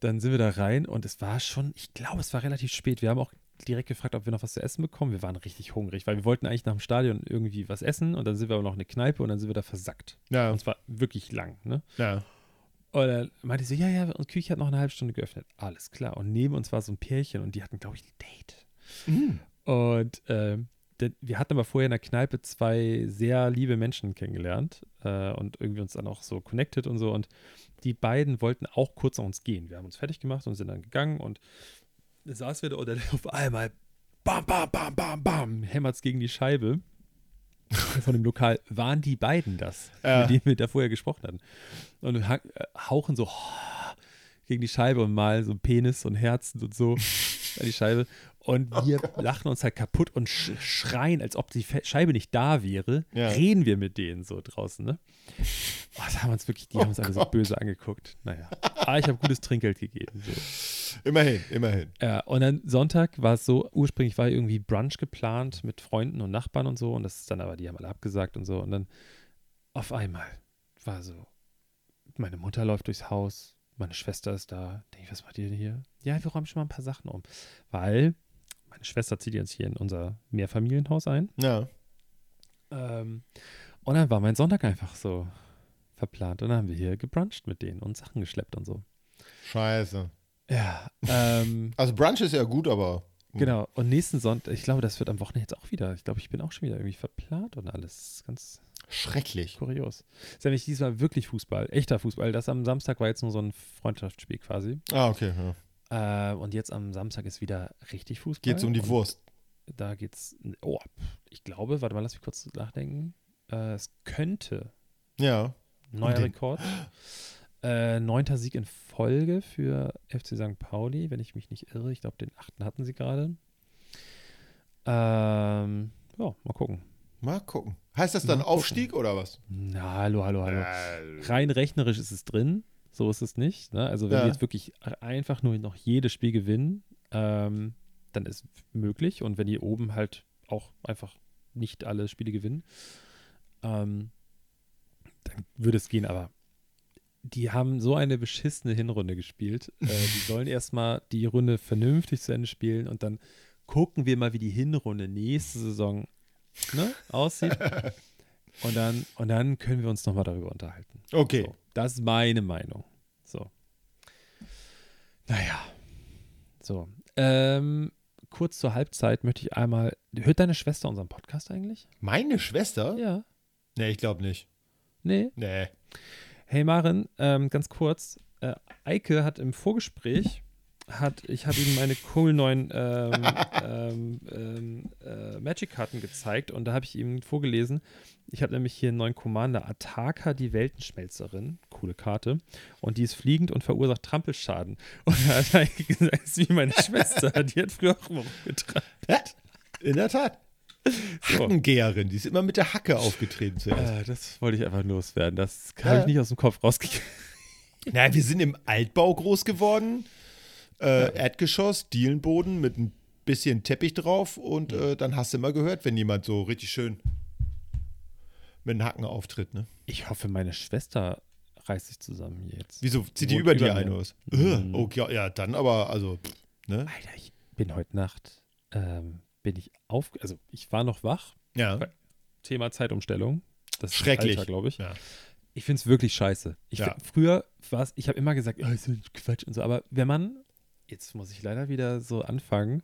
dann sind wir da rein und es war schon, ich glaube, es war relativ spät. Wir haben auch direkt gefragt, ob wir noch was zu essen bekommen. Wir waren richtig hungrig, weil wir wollten eigentlich nach dem Stadion irgendwie was essen und dann sind wir aber noch in eine Kneipe und dann sind wir da versackt.
Ja.
Und zwar wirklich lang, ne?
ja.
Und dann meinte ich so, ja, ja, unsere Küche hat noch eine halbe Stunde geöffnet. Alles klar. Und neben uns war so ein Pärchen und die hatten, glaube ich, ein Date.
Mhm.
Und ähm, wir hatten aber vorher in der Kneipe zwei sehr liebe Menschen kennengelernt äh, und irgendwie uns dann auch so connected und so. Und die beiden wollten auch kurz nach uns gehen. Wir haben uns fertig gemacht und sind dann gegangen und da und dann auf einmal bam, bam, bam, bam, bam, hämmert es gegen die Scheibe von dem Lokal. Waren die beiden das,
Ja.
mit denen wir da vorher gesprochen hatten? Und äh, hauchen so gegen die Scheibe und malen so Penis und Herzen und so an die Scheibe. Und wir lachen uns halt kaputt und sch schreien, als ob die Fe Scheibe nicht da wäre.
Ja.
Reden wir mit denen so draußen, ne? Oh, das haben uns wirklich, die haben uns alle so böse angeguckt. Naja. Aber ich habe gutes Trinkgeld gegeben. So.
Immerhin, immerhin.
Ja, und dann Sonntag war es so, ursprünglich war irgendwie Brunch geplant mit Freunden und Nachbarn und so. Und das ist dann aber, die haben alle abgesagt und so. Und dann auf einmal war so, meine Mutter läuft durchs Haus, meine Schwester ist da. Denke ich, was macht ihr denn hier? Ja, wir räumen schon mal ein paar Sachen um. Weil meine Schwester zieht jetzt hier in unser Mehrfamilienhaus ein.
Ja.
Ähm, und dann war mein Sonntag einfach so verplant. Und dann haben wir hier gebruncht mit denen und Sachen geschleppt und so.
Scheiße.
Ja, ähm,
Also Brunch ist ja gut, aber.
Genau, und nächsten Sonntag, ich glaube, das wird am Wochenende jetzt auch wieder. Ich glaube, ich bin auch schon wieder irgendwie verplant und alles. Ganz
Schrecklich.
kurios. Ist nämlich diesmal wirklich Fußball, echter Fußball. Das am Samstag war jetzt nur so ein Freundschaftsspiel quasi.
Ah, okay. Ja.
Äh, und jetzt am Samstag ist wieder richtig Fußball.
Geht's um die Wurst.
Da geht's, oh, ich glaube, warte mal, lass mich kurz nachdenken. Äh, es könnte
Ja.
neuer Rekord. Äh, neunter Sieg in Folge für FC St. Pauli, wenn ich mich nicht irre. Ich glaube, den achten hatten sie gerade. Ähm, ja, mal gucken.
Mal gucken. Heißt das dann. Aufstieg oder was?
Na, hallo, hallo, hallo.
Äh,
Rein rechnerisch ist es drin. So ist es nicht. Ne? Also, wenn
Ja.
wir jetzt wirklich einfach nur noch jedes Spiel gewinnen, ähm, dann ist möglich. Und wenn die oben halt auch einfach nicht alle Spiele gewinnen, ähm, dann würde es gehen. Aber die haben so eine beschissene Hinrunde gespielt. Äh, die sollen erstmal die Runde vernünftig zu Ende spielen und dann gucken wir mal, wie die Hinrunde nächste Saison ne, aussieht. Und dann, und dann können wir uns nochmal darüber unterhalten.
Okay.
So, das ist meine Meinung. So. Naja. So. Ähm, kurz zur Halbzeit möchte ich einmal. Hört deine Schwester unseren Podcast eigentlich?
Meine Schwester?
Ja.
Nee, ich glaube nicht.
Nee.
Nee.
Hey Maren, ähm, ganz kurz. Äh, Eike hat im Vorgespräch, hat, ich habe ihm meine coolen neuen ähm, ähm, ähm, äh, Magic-Karten gezeigt und da habe ich ihm vorgelesen. Ich habe nämlich hier einen neuen Commander, Ataka, die Weltenschmelzerin. Coole Karte. Und die ist fliegend und verursacht Trampelschaden. Und da hat Eike gesagt, ist wie meine Schwester, die hat früher auch.
Ja, in der Tat.
So.
Hackengeherin, die ist immer mit der Hacke aufgetreten zuerst.
Äh, das wollte ich einfach loswerden. Das habe
Ja.
ich nicht aus dem Kopf rausgekriegt.
Na, wir sind im Altbau groß geworden. Äh, Erdgeschoss, Dielenboden mit ein bisschen Teppich drauf und äh, dann hast du immer gehört, wenn jemand so richtig schön mit den Hacken auftritt, ne?
Ich hoffe, meine Schwester reißt sich zusammen jetzt.
Wieso zieht die über dir ein oder was?
Mhm.
Äh, okay, ja, dann aber, also, pff, ne?
Alter, ich bin heute Nacht, ähm, bin ich auf, also ich war noch wach,
Ja.
Thema Zeitumstellung. Das ist
Schrecklich.
glaube ich.
Ja.
Ich finde es wirklich scheiße. Ich
Ja.
find, früher war es, ich habe immer gesagt, oh, ist so Quatsch und so, aber wenn man, jetzt muss ich leider wieder so anfangen,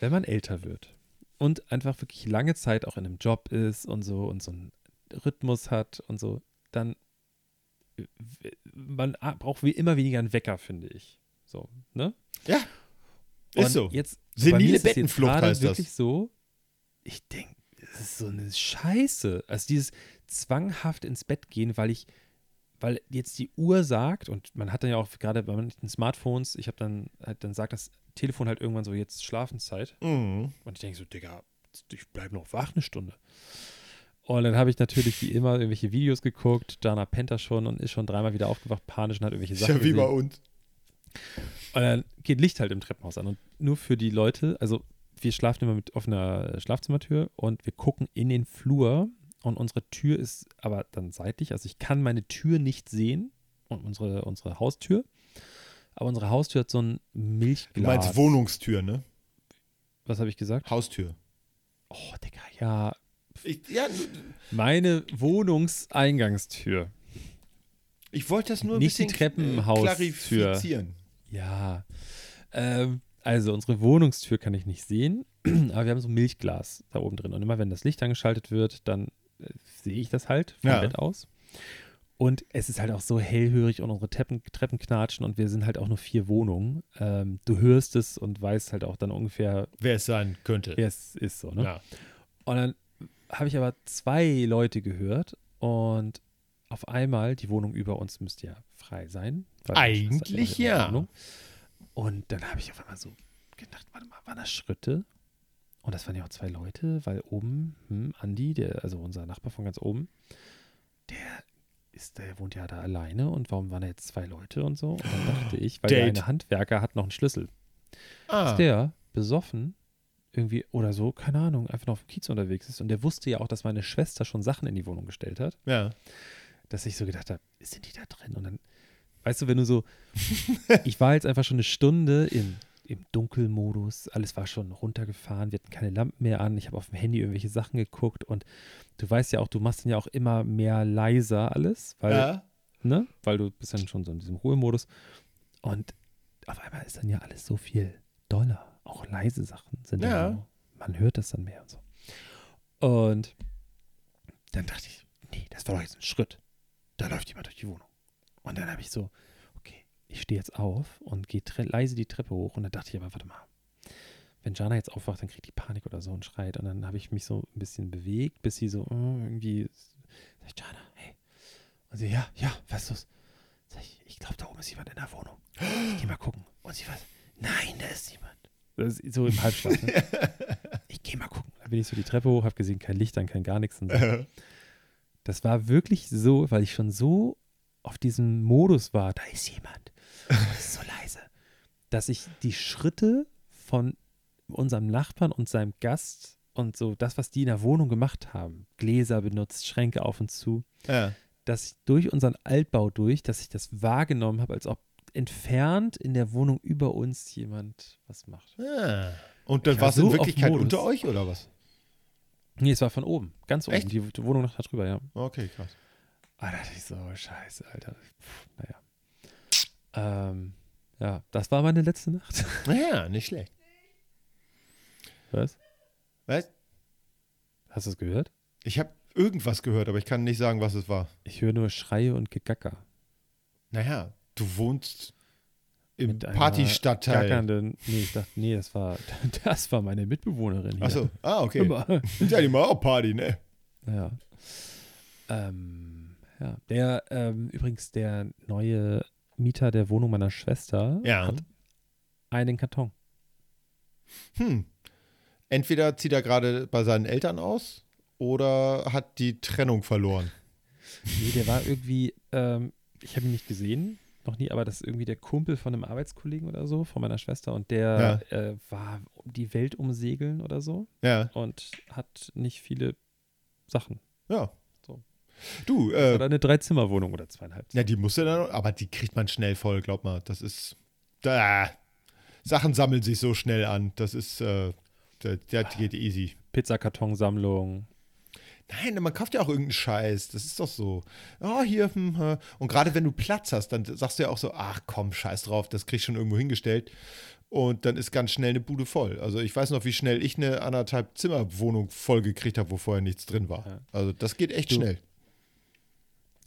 wenn man älter wird und einfach wirklich lange Zeit auch in einem Job ist und so und so einen Rhythmus hat und so, dann man braucht wie immer weniger einen Wecker, finde ich. So, ne?
Ja.
Und
Ist so.
Jetzt,
Senile
ist
Bettenflucht
gerade
heißt das.
wirklich so, ich denke, das ist so eine Scheiße. Also dieses zwanghaft ins Bett gehen, weil ich, weil jetzt die Uhr sagt, und man hat dann ja auch gerade bei manchen Smartphones, ich habe dann, halt, dann sagt das Telefon halt irgendwann so, jetzt Schlafenszeit.
Mhm.
Und ich denke so, Digga, ich bleibe noch wach eine Stunde. Und dann habe ich natürlich wie immer irgendwelche Videos geguckt. Dana pennt da schon und ist schon dreimal wieder aufgewacht, panisch und hat irgendwelche Sachen
ja wie
gesehen.
bei uns.
Und dann geht Licht halt im Treppenhaus an. Und nur für die Leute, also wir schlafen immer mit offener Schlafzimmertür und wir gucken in den Flur und unsere Tür ist aber dann seitlich. Also ich kann meine Tür nicht sehen und unsere, unsere Haustür. Aber unsere Haustür hat so ein
Du
Milchglas.
meinst Wohnungstür, ne?
Was habe ich gesagt?
Haustür.
Oh, Digga, ja.
Ich, ja,
Meine Wohnungseingangstür.
ich wollte das nur ein
Nicht die
bisschen
Treppenhaustür.
klarifizieren.
Ja. Ähm, also unsere Wohnungstür kann ich nicht sehen, aber wir haben so Milchglas da oben drin. Und immer wenn das Licht angeschaltet wird, dann äh, sehe ich das halt vom
Ja.
Bett aus. Und es ist halt auch so hellhörig und unsere Treppen, Treppen knatschen und wir sind halt auch nur vier Wohnungen. Ähm, du hörst es und weißt halt auch dann ungefähr,
Wer es sein könnte.
wer es ist so, ne?
Ja.
Und dann habe ich aber zwei Leute gehört und auf einmal, die Wohnung über uns müsste ja frei sein.
Eigentlich ja.
Wohnung. Und dann habe ich auf einmal so gedacht, warte mal, waren das Schritte? Und das waren ja auch zwei Leute, weil oben, hm, Andi, der, also unser Nachbar von ganz oben, der ist, der wohnt ja da alleine und warum waren da jetzt zwei Leute und so? Und dann dachte ich, weil der eine Handwerker hat noch einen Schlüssel
Ah,
dass der besoffen irgendwie oder so, keine Ahnung, einfach noch auf dem Kiez unterwegs ist. Und der wusste ja auch, dass meine Schwester schon Sachen in die Wohnung gestellt hat,
ja.
dass ich so gedacht habe, sind die da drin? Und dann, weißt du, wenn du so, ich war jetzt einfach schon eine Stunde im, im Dunkelmodus, alles war schon runtergefahren, wir hatten keine Lampen mehr an, ich habe auf dem Handy irgendwelche Sachen geguckt und du weißt ja auch, du machst dann ja auch immer mehr leiser alles, weil
ja.
ne? Weil du bist dann schon so in diesem Ruhemodus. Und auf einmal ist dann ja alles so viel doller. Auch leise Sachen sind dann
Ja.
so, man hört das dann mehr und so. Und dann dachte ich, nee, das war doch jetzt ein Schritt. Da läuft jemand durch die Wohnung. Und dann habe ich so, ich stehe jetzt auf und gehe leise die Treppe hoch. Und dann dachte ich aber, warte mal, wenn Jana jetzt aufwacht, dann kriegt die Panik oder so und schreit. Und dann habe ich mich so ein bisschen bewegt, bis sie so äh, irgendwie, sag ich, Jana, hey. Und sie, ja, ja, was ist los? Sag ich, ich glaube, da oben ist jemand in der Wohnung. Ich geh mal gucken. Und sie was, nein, da ist jemand. Das ist so im Halbschlaf. Ne? ich gehe mal gucken. Dann bin ich so die Treppe hoch, habe gesehen, kein Licht, dann kein gar nichts. Und so. Das war wirklich so, weil ich schon so auf diesem Modus war, da ist jemand. So leise, dass ich die Schritte von unserem Nachbarn und seinem Gast und so das, was die in der Wohnung gemacht haben, Gläser benutzt, Schränke auf und zu,
ja.
dass ich durch unseren Altbau durch, dass ich das wahrgenommen habe, als ob entfernt in der Wohnung über uns jemand was macht.
Ah. Und dann war es in
so auf
Wirklichkeit unter euch oder was?
Nee, es war von oben, ganz oben,
Echt?
die, Wohnung noch da drüber, ja.
Okay, krass.
Ah, da dachte ich so, scheiße, Alter. Puh, naja. Ähm, ja, das war meine letzte Nacht.
Naja, nicht schlecht.
Was?
Was?
Hast du es gehört?
Ich habe irgendwas gehört, aber ich kann nicht sagen, was es war.
Ich höre nur Schreie und Gegacker.
Naja, du wohnst im Partystadtteil.
Gackernden, nee, ich dachte, nee, das war, das war meine Mitbewohnerin.
Achso, ah, okay.
Immer.
Ja, die machen auch Party, ne?
Ja. Ähm, ja. Der, ähm, übrigens, der neue Mieter der Wohnung meiner Schwester
Ja.
hat einen Karton.
Hm. Entweder zieht er gerade bei seinen Eltern aus oder hat die Trennung verloren.
Nee, der war irgendwie, ähm, ich habe ihn nicht gesehen, noch nie, aber das ist irgendwie der Kumpel von einem Arbeitskollegen oder so, von meiner Schwester und der äh, war um die Welt umsegeln oder so
Ja,
und hat nicht viele Sachen.
ja. Du, äh,
Oder eine Dreizimmerwohnung oder zweieinhalb.
ja, die musste dann, aber die kriegt man schnell voll, glaub mal. Das ist, da, Sachen sammeln sich so schnell an. Das ist, äh, der, der geht easy.
Pizzakartonsammlung.
Nein, man kauft ja auch irgendeinen Scheiß. Das ist doch so. Oh, hier, hm, hm. Und gerade wenn du Platz hast, dann sagst du ja auch so, ach komm, scheiß drauf, das krieg ich schon irgendwo hingestellt. Und dann ist ganz schnell eine Bude voll. Also ich weiß noch, wie schnell ich eine anderthalb Zimmerwohnung voll gekriegt habe, wo vorher nichts drin war.
Ja.
Also das geht echt
Du-
schnell.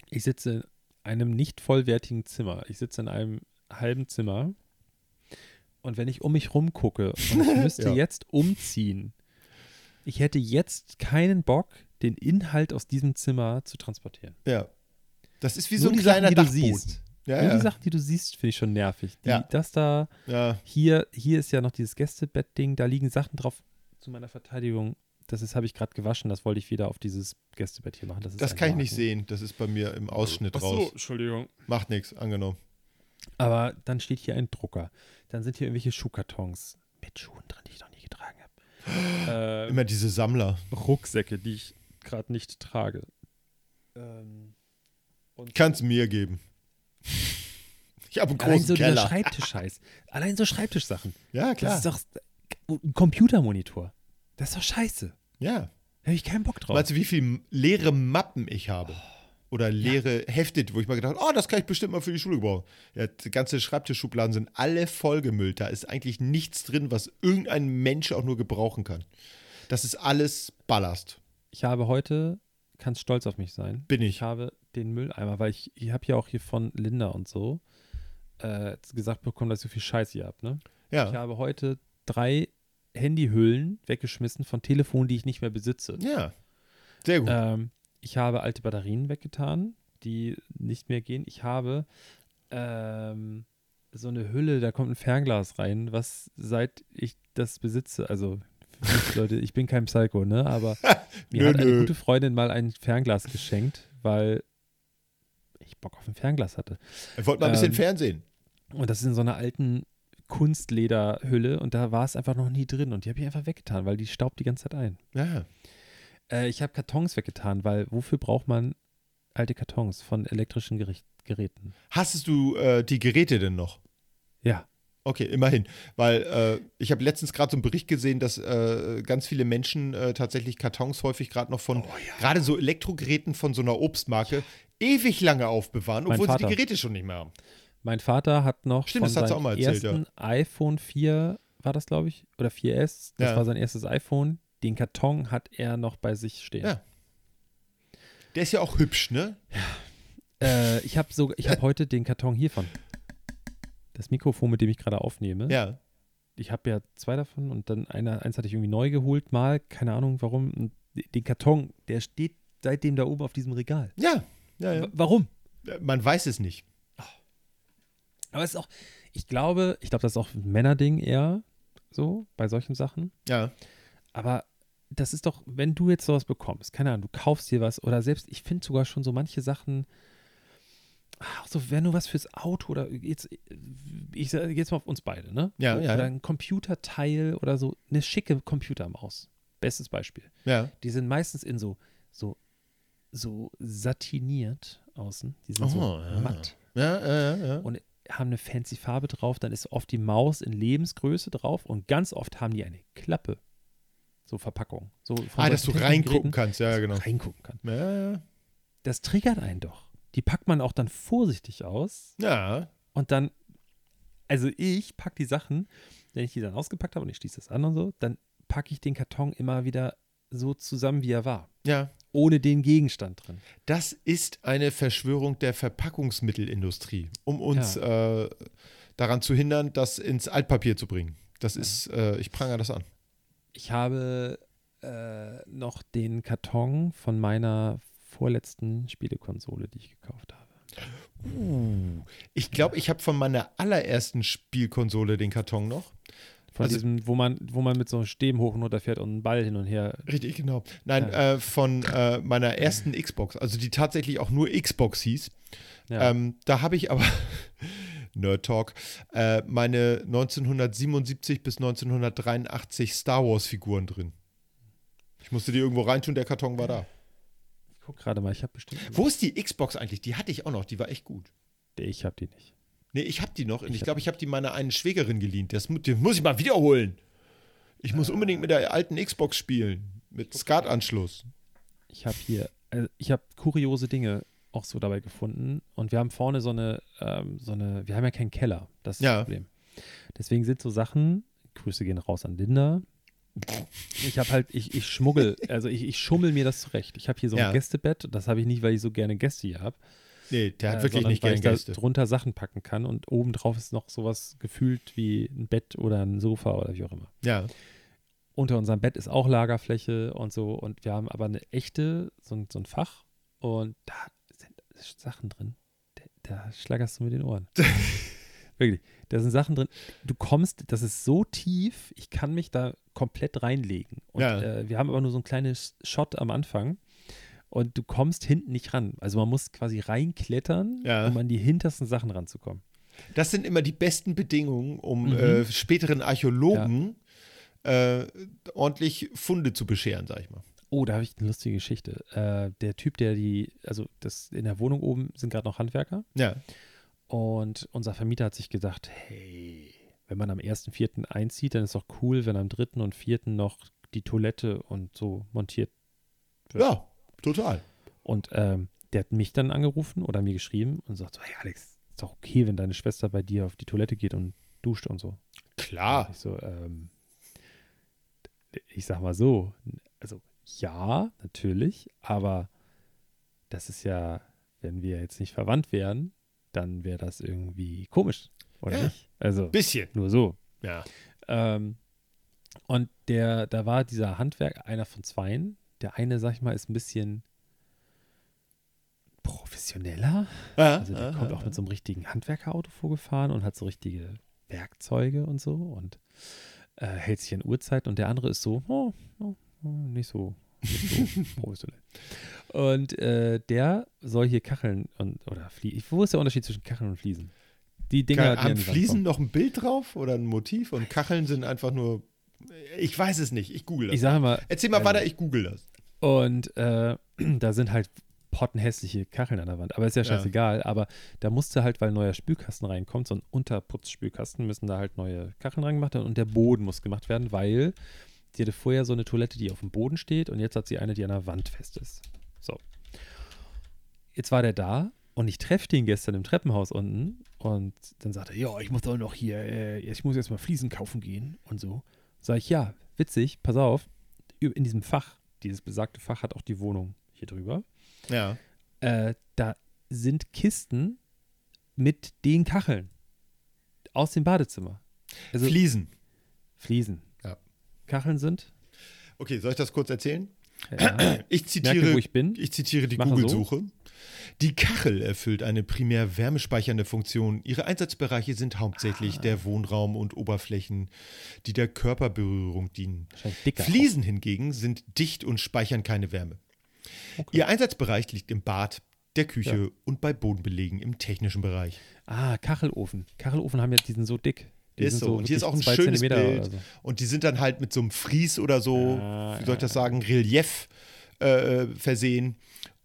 Ich sitze in einem nicht vollwertigen Zimmer. Ich sitze in einem halben Zimmer. Und wenn ich um mich rum gucke und ich müsste
Ja.
jetzt umziehen, Ich hätte jetzt keinen Bock, den Inhalt aus diesem Zimmer zu transportieren.
Ja. Das ist wie
Nur
so ein
die
kleiner
Sachen, die du
Dachboden.
siehst.
Ja,
Nur
ja.
die Sachen, die du siehst, finde ich schon nervig. Die,
Ja.
Das da,
ja.
hier, hier ist ja noch dieses Gästebett-Ding, da liegen Sachen drauf zu meiner Verteidigung. Das ist, habe ich gerade gewaschen, das wollte ich wieder auf dieses Gästebett hier machen. Das, ist
Das kann ich nicht sehen. Das ist bei mir im Ausschnitt
Ach so,
raus.
Entschuldigung.
Macht nichts, angenommen.
Aber dann steht hier ein Drucker. Dann sind hier irgendwelche Schuhkartons mit Schuhen drin, die ich noch nie getragen habe. ähm,
Immer diese Sammler.
Rucksäcke, die ich gerade nicht trage. Ähm,
Kannst mir geben. Ich habe einen
allein
großen
so dieser
Keller.
Schreibtischscheiß. allein so Schreibtischsachen.
Ja, klar.
Das ist doch ein Computermonitor. Das ist doch scheiße.
ja.
Da habe ich keinen Bock drauf.
Meinst du, wie viele leere Mappen ich habe? Oder leere Hefte, wo ich mal gedacht habe, oh, das kann ich bestimmt mal für die Schule gebrauchen. Ja, die ganze Schreibtischschubladen sind alle vollgemüllt. Da ist eigentlich nichts drin, was irgendein Mensch auch nur gebrauchen kann. Das ist alles Ballast.
ich habe heute, kannst stolz auf mich sein.
Bin
Ich
ich.
habe den Mülleimer, weil ich, ich habe ja auch hier von Linda und so äh, gesagt bekommen, dass ich so viel Scheiß hier habe. Ne? Ich
Ja.
habe heute drei Handyhüllen weggeschmissen von Telefonen, die ich nicht mehr besitze.
Ja. Sehr gut.
Ähm, ich habe alte Batterien weggetan, die nicht mehr gehen. Ich habe ähm, so eine Hülle, da kommt ein Fernglas rein, was seit ich das besitze, also Leute, ich bin kein Psycho, ne? Aber mir
Nö,
hat eine
nö.
gute Freundin mal ein Fernglas geschenkt, weil ich Bock auf ein Fernglas hatte.
Ich wollte mal ein bisschen
ähm,
Fernsehen.
Und das ist in so einer alten Kunstlederhülle und da war es einfach noch nie drin und die habe ich einfach weggetan, weil die staubt die ganze Zeit ein.
Ja.
Äh, ich habe Kartons weggetan, weil wofür braucht man alte Kartons von elektrischen Gericht Geräten?
Hast du äh, die Geräte denn noch?
Ja.
Okay, immerhin. Weil äh, ich habe letztens gerade so einen Bericht gesehen, dass äh, ganz viele Menschen äh, tatsächlich Kartons häufig gerade noch
Oh
von, gerade so Elektrogeräten von so einer Obstmarke, ewig lange aufbewahren,
Mein
obwohl sie die Geräte schon nicht mehr haben.
Mein Vater hat noch
Stimmt,
von seinem
erzählt, ja.
ersten iPhone 4, war das glaube ich, oder 4S, das
Ja.
war sein erstes iPhone. Den Karton hat er noch bei sich stehen.
Ja. Der ist ja auch hübsch, ne?
Äh, ich habe so, ich habe heute den Karton hiervon. Das Mikrofon, mit dem ich gerade aufnehme.
Ja.
Ich habe ja zwei davon und dann einer, eins hatte ich irgendwie neu geholt, mal, keine Ahnung warum. Und den Karton, der steht seitdem da oben auf diesem Regal.
Ja. ja, ja.
Warum?
Man weiß es nicht.
Aber es ist auch, ich glaube, ich glaube, das ist auch ein Männerding eher so bei solchen Sachen.
Ja.
Aber das ist doch, wenn du jetzt sowas bekommst, keine Ahnung, du kaufst dir was oder selbst, ich finde sogar schon so manche Sachen, auch so, wenn du was fürs Auto oder jetzt, ich sage jetzt mal auf uns beide, ne?
Ja,
oder
ja.
ein Computerteil oder so, eine schicke Computermaus. Bestes Beispiel.
Ja.
Die sind meistens in so, so, so satiniert außen. Die sind so
Oh, ja.
matt
Ja, ja, ja, ja.
und haben eine fancy Farbe drauf, dann ist oft die Maus in Lebensgröße drauf und ganz oft haben die eine Klappe. So Verpackung. So von
Ah, dass du reingucken kannst, ja, genau.
Reingucken kann.
Ja, ja.
Das triggert einen doch. Die packt man auch dann vorsichtig aus
ja.
und dann, also ich packe die Sachen, wenn ich die dann ausgepackt habe und ich schließe das an und so, dann packe ich den Karton immer wieder so zusammen, wie er war.
Ja.
Ohne den Gegenstand drin.
Das ist eine Verschwörung der Verpackungsmittelindustrie, um uns äh, daran zu hindern, das ins Altpapier zu bringen. Das ist, äh, ich prangere das an.
Ich habe äh, noch den Karton von meiner vorletzten Spielekonsole, die ich gekauft habe.
Uh, ich glaube, ich habe von meiner allerersten Spielkonsole den Karton noch.
Von
Also-
diesem, wo man, wo man mit so Stäben hoch und runter fährt und einen Ball hin und her.
Richtig, genau. Nein,
Ja.
äh, von äh, meiner ersten Xbox, also die tatsächlich auch nur Xbox hieß.
Ja.
Ähm, da habe ich aber, Nerd Talk, äh, meine 1977 bis 1983 Star Wars Figuren drin. Ich musste die irgendwo reintun, der Karton war da.
ich guck gerade mal, ich habe bestimmt.
Wo ist die Xbox eigentlich? Die hatte ich auch noch, die war echt gut.
Ich habe die nicht.
Nee, ich habe die noch und
Ich
glaube, ich habe die meiner einen Schwägerin geliehen. Das, den muss ich mal wiederholen. Ich muss unbedingt mit der alten Xbox spielen. Mit SCART-Anschluss.
Ich habe hier, also ich habe kuriose Dinge auch so dabei gefunden. Und wir haben vorne so eine, ähm, so eine, wir haben ja keinen Keller. Das ist
Ja.
das Problem. Deswegen sind so Sachen, Grüße gehen raus an Linda. Ich habe halt, ich, ich schmuggel, also ich, ich schummel mir das zurecht. Ich habe hier so ein
Ja.
Gästebett. Das habe ich nicht, weil ich so gerne Gäste hier habe.
Nee, der hat
äh,
wirklich nicht
weil
gern
ich da
Gäste.
drunter Sachen packen kann und obendrauf ist noch sowas gefühlt wie ein Bett oder ein Sofa oder wie auch immer.
Ja.
unter unserem Bett ist auch Lagerfläche und so. Und wir haben aber eine echte, so, ein- so ein Fach. Und da sind Sachen drin. Da, da schlagerst du mit den Ohren. Wirklich. Da sind Sachen drin. Du kommst, das ist so tief, ich kann mich da komplett reinlegen. Und
Ja.
äh, wir haben aber nur so ein kleines Shot am Anfang. Und du kommst hinten nicht ran. Also man muss quasi reinklettern,
Ja.
um an die hintersten Sachen ranzukommen.
Das sind immer die besten Bedingungen, um
Mhm.
äh, späteren Archäologen äh, ordentlich Funde zu bescheren, sag ich mal.
Oh, da habe ich eine lustige Geschichte. Äh, der Typ, der die, also das in der Wohnung oben sind gerade noch Handwerker
Ja.
und unser Vermieter hat sich gedacht, hey, wenn man am 1.4. einzieht, dann ist doch cool, wenn am 3. und 4. noch die Toilette und so montiert wird.
Ja, total.
Und ähm, der hat mich dann angerufen oder mir geschrieben und sagt so, hey Alex, ist doch okay, wenn deine Schwester bei dir auf die Toilette geht und duscht und so.
Klar.
Ich so, ähm, ich sag mal so, also ja, natürlich, aber das ist ja, wenn wir jetzt nicht verwandt wären, dann wäre das irgendwie komisch, oder
Ja.
nicht? Also
Bisschen.
nur so.
Ja.
Ähm, und der, da war dieser Handwerk, einer von zweien. Der eine, sag ich mal, ist ein bisschen professioneller.
Ja,
Also der
ja,
kommt
ja,
auch mit so einem richtigen Handwerkerauto vorgefahren und hat so richtige Werkzeuge und so und äh, hält sich an Uhrzeit und der andere ist so, oh, oh, oh, nicht so, nicht so professionell. Und äh, der soll hier Kacheln und oder Fliesen. Wo ist der Unterschied zwischen Kacheln und Fliesen? Die Dinger,
Kann,
die
haben Fliesen noch ein Bild drauf oder ein Motiv und Kacheln sind einfach nur. Ich weiß es nicht. Ich google das.
Ich sage mal,
Erzähl mal
ähm,
weiter, ich google das.
Und äh, da sind halt pottenhässliche Kacheln an der Wand. Aber ist ja
Ja.
scheißegal. Aber da musste halt, weil ein neuer Spülkasten reinkommt, so ein Unterputzspülkasten, müssen da halt neue Kacheln reingemacht werden und der Boden muss gemacht werden, weil die hatte vorher so eine Toilette, die auf dem Boden steht und jetzt hat sie eine, die an der Wand fest ist. So. Jetzt war der da und ich treffe den gestern im Treppenhaus unten und dann sagt er, ja, ich muss doch noch hier, äh, ich muss jetzt mal Fliesen kaufen gehen und so. Sag ich, ja, witzig, pass auf, in diesem Fach, dieses besagte Fach hat auch die Wohnung hier drüber.
Ja.
Äh, da sind Kisten mit den Kacheln aus dem Badezimmer. Also
Fliesen.
Fliesen.
Ja.
Kacheln sind.
Okay, soll ich das kurz erzählen?
Ja.
Ich
Merke,
zitiere,
wo ich bin.
ich zitiere die
Mache so.
Die Kachel erfüllt eine primär wärmespeichernde Funktion. Ihre Einsatzbereiche sind hauptsächlich
Ah.
der Wohnraum und Oberflächen, die der Körperberührung dienen. Fliesen hingegen sind dicht und speichern keine Wärme.
Okay.
Ihr Einsatzbereich liegt im Bad, der Küche
Ja.
und bei Bodenbelegen im technischen Bereich.
Ah, Kachelofen. Kachelofen haben jetzt, die sind so dick. Die
Ist
sind
so. Und hier ist auch ein schönes
Zentimeter
Bild.
so.
Und die sind dann halt mit so einem Fries oder so,
Ja,
wie soll ich das sagen, Relief äh, versehen.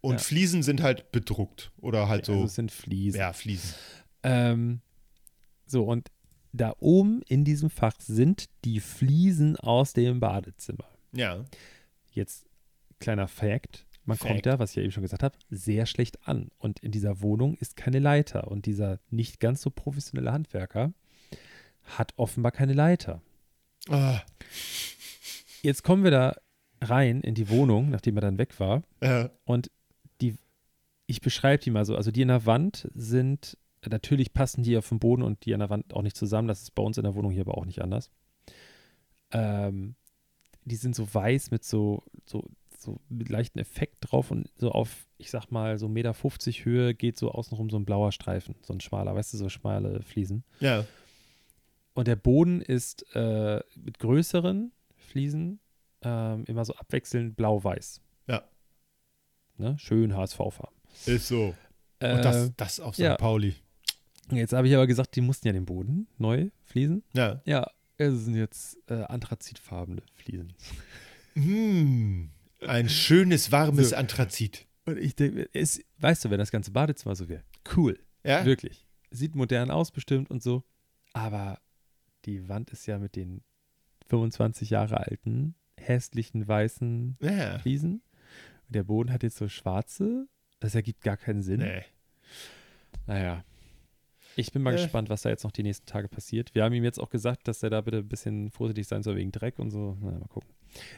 Und
Ja.
Fliesen sind halt bedruckt oder halt
Also
so.
es sind Fliesen.
ja, Fliesen.
Ähm, so, und da oben in diesem Fach sind die Fliesen aus dem Badezimmer.
Ja.
Jetzt kleiner Fact. Man
Fact.
kommt da, was ich ja eben schon gesagt habe, sehr schlecht an. Und in dieser Wohnung ist keine Leiter. Und dieser nicht ganz so professionelle Handwerker hat offenbar keine Leiter.
Ah,
Jetzt kommen wir da rein in die Wohnung, nachdem er dann weg war.
äh,
Und ich beschreibe die mal so. Also die in der Wand sind, natürlich passen die auf dem Boden und die an der Wand auch nicht zusammen. Das ist bei uns in der Wohnung hier aber auch nicht anders. Ähm, die sind so weiß mit so, so, so mit leichten Effekt drauf und so auf, ich sag mal, so 1,50 Meter Höhe geht so außenrum so ein blauer Streifen, so ein schmaler, weißt du, so schmale Fliesen.
ja.
Und der Boden ist äh, mit größeren Fliesen ähm, immer so abwechselnd blau-weiß.
Ja.
Ne? Schön HSV-Farben.
Ist so. Und
Äh,
das, das auf St.
ja.
Pauli.
Jetzt habe ich aber gesagt, die mussten ja den Boden neu fließen.
Ja.
Ja, es sind jetzt äh, anthrazitfarbene Fliesen.
Hm, ein schönes, warmes
So.
Anthrazit.
Und ich denke, es, weißt du, wenn das ganze Badezimmer so wäre, cool,
Ja?
wirklich. Sieht modern aus bestimmt und so, aber die Wand ist ja mit den 25 Jahre alten, hässlichen, weißen
Ja.
Fliesen. Und der Boden hat jetzt so schwarze, das ergibt gar keinen Sinn.
Nee.
Naja. Ich bin mal
Äh.
gespannt, was da jetzt noch die nächsten Tage passiert. Wir haben ihm jetzt auch gesagt, dass er da bitte ein bisschen vorsichtig sein soll wegen Dreck und so. Na, mal gucken.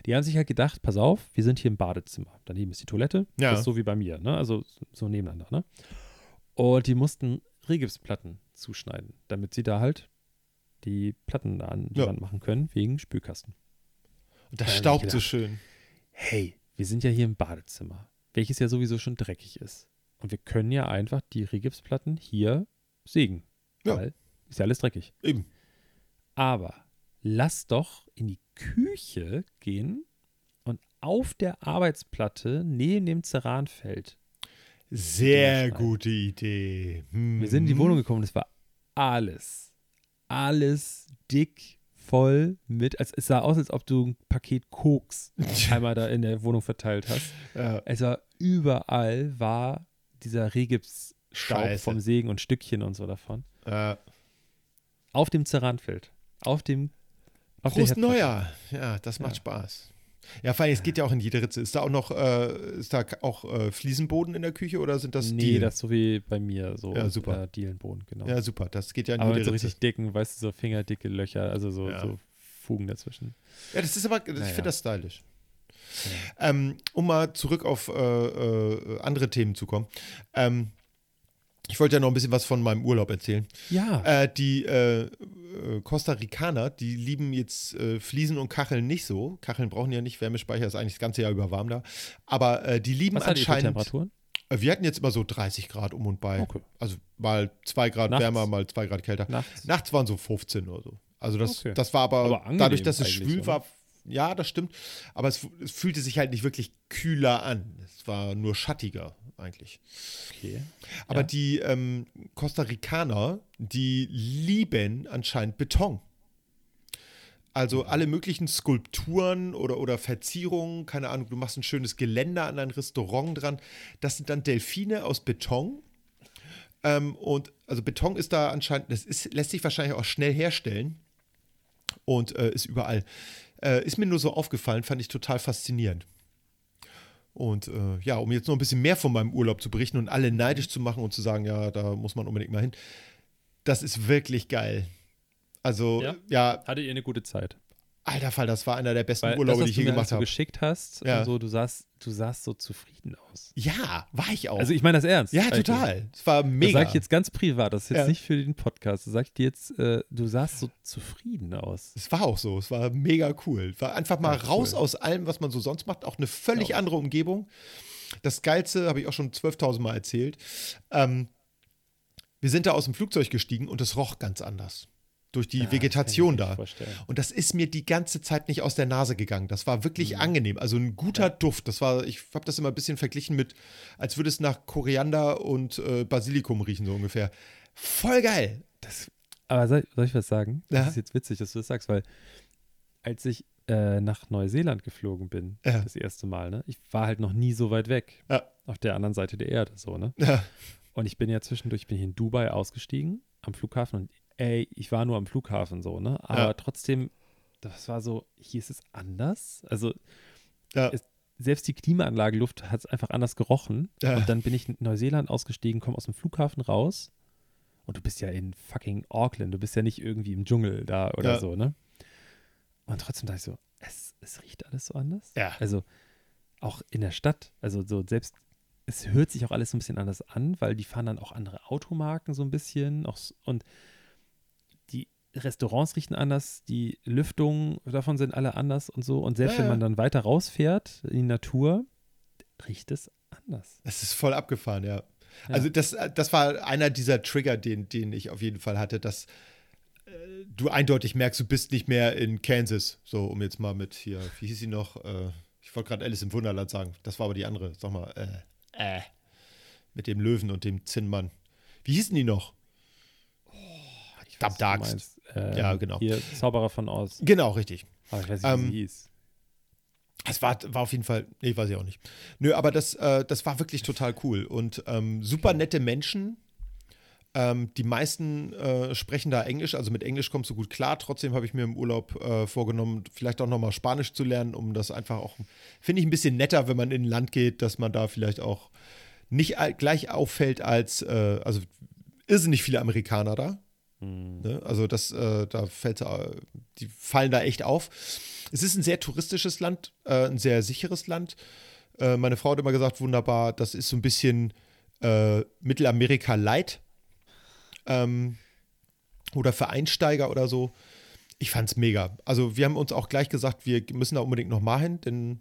Die haben sich halt gedacht, pass auf, wir sind hier im Badezimmer. Daneben ist die Toilette.
Ja.
Das ist so wie bei mir, ne? Also so nebeneinander, ne? Und die mussten Rigipsplatten zuschneiden, damit sie da halt die Platten da an die
Ja.
Wand machen können, wegen Spülkasten.
Und das
Da
staubt so
gedacht,
schön.
Hey, wir sind ja hier im Badezimmer, welches ja sowieso schon dreckig ist. Und wir können ja einfach die Rigipsplatten hier sägen.
Ja.
Weil ist ja alles dreckig.
Eben.
Aber lass doch in die Küche gehen und auf der Arbeitsplatte neben dem Ceranfeld.
Sehr gute Idee. Hm.
Wir sind in die Wohnung gekommen es war alles, alles dick voll mit, als es sah aus, als ob du ein Paket Koks einmal da in der Wohnung verteilt hast.
Ja.
Es war überall war dieser Regipsstaub
Scheiße.
vom Sägen und Stückchen und so davon.
Äh,
Auf dem Ceranfeld. Auf dem auf
Prost. Neujahr. Ja, das macht
Ja.
Spaß. Ja, vor allem, es geht ja auch in jede Ritze. Ist da auch noch, äh, ist da auch äh, Fliesenboden in der Küche oder sind das
nee,
Dielen?
das ist so wie bei mir, so
Ja, super.
Äh, Dielenboden, genau.
Ja, super. Das geht ja in
Aber mit
jede
so
Ritze.
richtig dicken, weißt du, so fingerdicke Löcher, also so,
Ja.
so Fugen dazwischen.
Ja, das ist aber, ich
Naja.
finde das stylisch. Ähm, um mal zurück auf äh, äh, andere Themen zu kommen. Ähm, ich wollte ja noch ein bisschen was von meinem Urlaub erzählen.
Ja,
Äh, die äh, äh, Costa Ricaner, die lieben jetzt äh, Fliesen und Kacheln nicht so. Kacheln brauchen ja nicht, Wärmespeicher ist eigentlich das ganze Jahr über warm da. Aber äh, die lieben
was
anscheinend.
Temperaturen?
Äh, Wir hatten jetzt immer so 30 Grad um und bei.
Okay.
Also mal 2 Grad
Nachts?
wärmer, mal 2 Grad kälter.
Nachts?
Nachts waren so 15 oder so. Also das,
Okay.
das war aber,
Aber
dadurch, dass es schwül
oder?
war, ja, das stimmt. Aber es, es fühlte sich halt nicht wirklich kühler an. Es war nur schattiger eigentlich.
Okay.
Aber
Ja.
die ähm, Costa Ricaner, die lieben anscheinend Beton. Also alle möglichen Skulpturen oder, oder Verzierungen, keine Ahnung, du machst ein schönes Geländer an ein Restaurant dran. Das sind dann Delfine aus Beton. Ähm, und also Beton ist da anscheinend, das ist, lässt sich wahrscheinlich auch schnell herstellen und äh, ist überall. Äh, ist mir nur so aufgefallen, fand ich total faszinierend. Und äh, ja, um jetzt noch ein bisschen mehr von meinem Urlaub zu berichten und alle neidisch zu machen und zu sagen, ja, da muss man unbedingt mal hin. Das ist wirklich geil. Also,
Ja?
ja,
Hattet ihr eine gute Zeit?
Alter Fall, das war einer der besten
Weil
Urlaube,
das,
die ich je gemacht habe.
geschickt hast,
Ja.
und so, du sahst, du sahst so zufrieden aus.
Ja, war ich auch.
Also ich meine das ernst.
ja, total. Es war
Das
mega.
sage ich jetzt ganz privat, das ist jetzt
Ja.
nicht für den Podcast. Das sage ich dir jetzt, äh, du sahst so zufrieden aus.
Es war auch so. Es war mega cool. Es war einfach mal
cool.
raus aus allem, was man so sonst macht. Auch eine völlig
Ja.
andere Umgebung. Das Geilste habe ich auch schon 12.000 Mal erzählt. Ähm, wir sind da aus dem Flugzeug gestiegen und es roch ganz anders. Durch die
Ja, das
Vegetation da.
vorstellen.
Und das ist mir die ganze Zeit nicht aus der Nase gegangen. Das war wirklich
Mhm.
angenehm. Also ein guter Duft. Das war, ich habe das immer ein bisschen verglichen mit, als würde es nach Koriander und äh, Basilikum riechen, so ungefähr. Voll geil.
Das, aber soll, soll ich was sagen?
Ja.
Das ist jetzt witzig, dass du das sagst, weil als ich äh, nach Neuseeland geflogen bin,
Ja.
das erste Mal, ne? Ich war halt noch nie so weit weg.
Ja.
Auf der anderen Seite der Erde, so, ne?
Ja.
Und ich bin ja zwischendurch, ich bin hier in Dubai ausgestiegen am Flughafen und ey, ich war nur am Flughafen so, ne? Aber
Ja.
trotzdem, das war so, hier ist es anders. Also
Ja.
es, selbst die Klimaanlage Luft hat es einfach anders gerochen.
Ja.
Und dann bin ich in Neuseeland ausgestiegen, komme aus dem Flughafen raus und du bist ja in fucking Auckland, du bist ja nicht irgendwie im Dschungel da oder so, ne? Und trotzdem dachte ich so, es, es riecht alles so anders.
Ja.
Also auch in der Stadt, also so selbst, es hört sich auch alles so ein bisschen anders an, weil die fahren dann auch andere Automarken so ein bisschen auch, und Restaurants riechen anders, die Lüftungen davon sind alle anders und so. Und selbst
Ja,
wenn man dann weiter rausfährt in die Natur, riecht es anders.
Es ist voll abgefahren, ja.
Ja.
Also das, das war einer dieser Trigger, den, den ich auf jeden Fall hatte, dass äh, du eindeutig merkst, du bist nicht mehr in Kansas. So, um jetzt mal mit hier, wie hieß sie noch? Äh, ich wollte gerade Alice im Wunderland sagen. Das war aber die andere. Sag mal, äh, äh, mit dem Löwen und dem Zinnmann. Wie hießen die noch?
Ich
Dam Darkst.
meinst. Ähm,
Ja, genau.
Hier, Zauberer von Oz.
Genau, richtig.
Aber ich weiß nicht, wie
Ähm,
sie hieß.
Es war, war auf jeden Fall, nee, weiß ich auch nicht. Nö, aber das, äh, das war wirklich total cool. Und ähm, super nette Menschen. Ähm, die meisten äh, sprechen da Englisch, also mit Englisch kommst du gut klar. Trotzdem habe ich mir im Urlaub äh, vorgenommen, vielleicht auch nochmal Spanisch zu lernen, um das einfach auch, finde ich ein bisschen netter, wenn man in ein Land geht, dass man da vielleicht auch nicht gleich auffällt als, äh, also irrsinnig viele Amerikaner da.
Hm.
Ne? Also das, äh, da fällt, äh, die fallen da echt auf. Es ist ein sehr touristisches Land, äh, ein sehr sicheres Land. Äh, meine Frau hat immer gesagt, wunderbar, das ist so ein bisschen äh, Mittelamerika light ähm, oder für Einsteiger oder so. Ich fand's mega. Also wir haben uns auch gleich gesagt, wir müssen da unbedingt noch mal hin, denn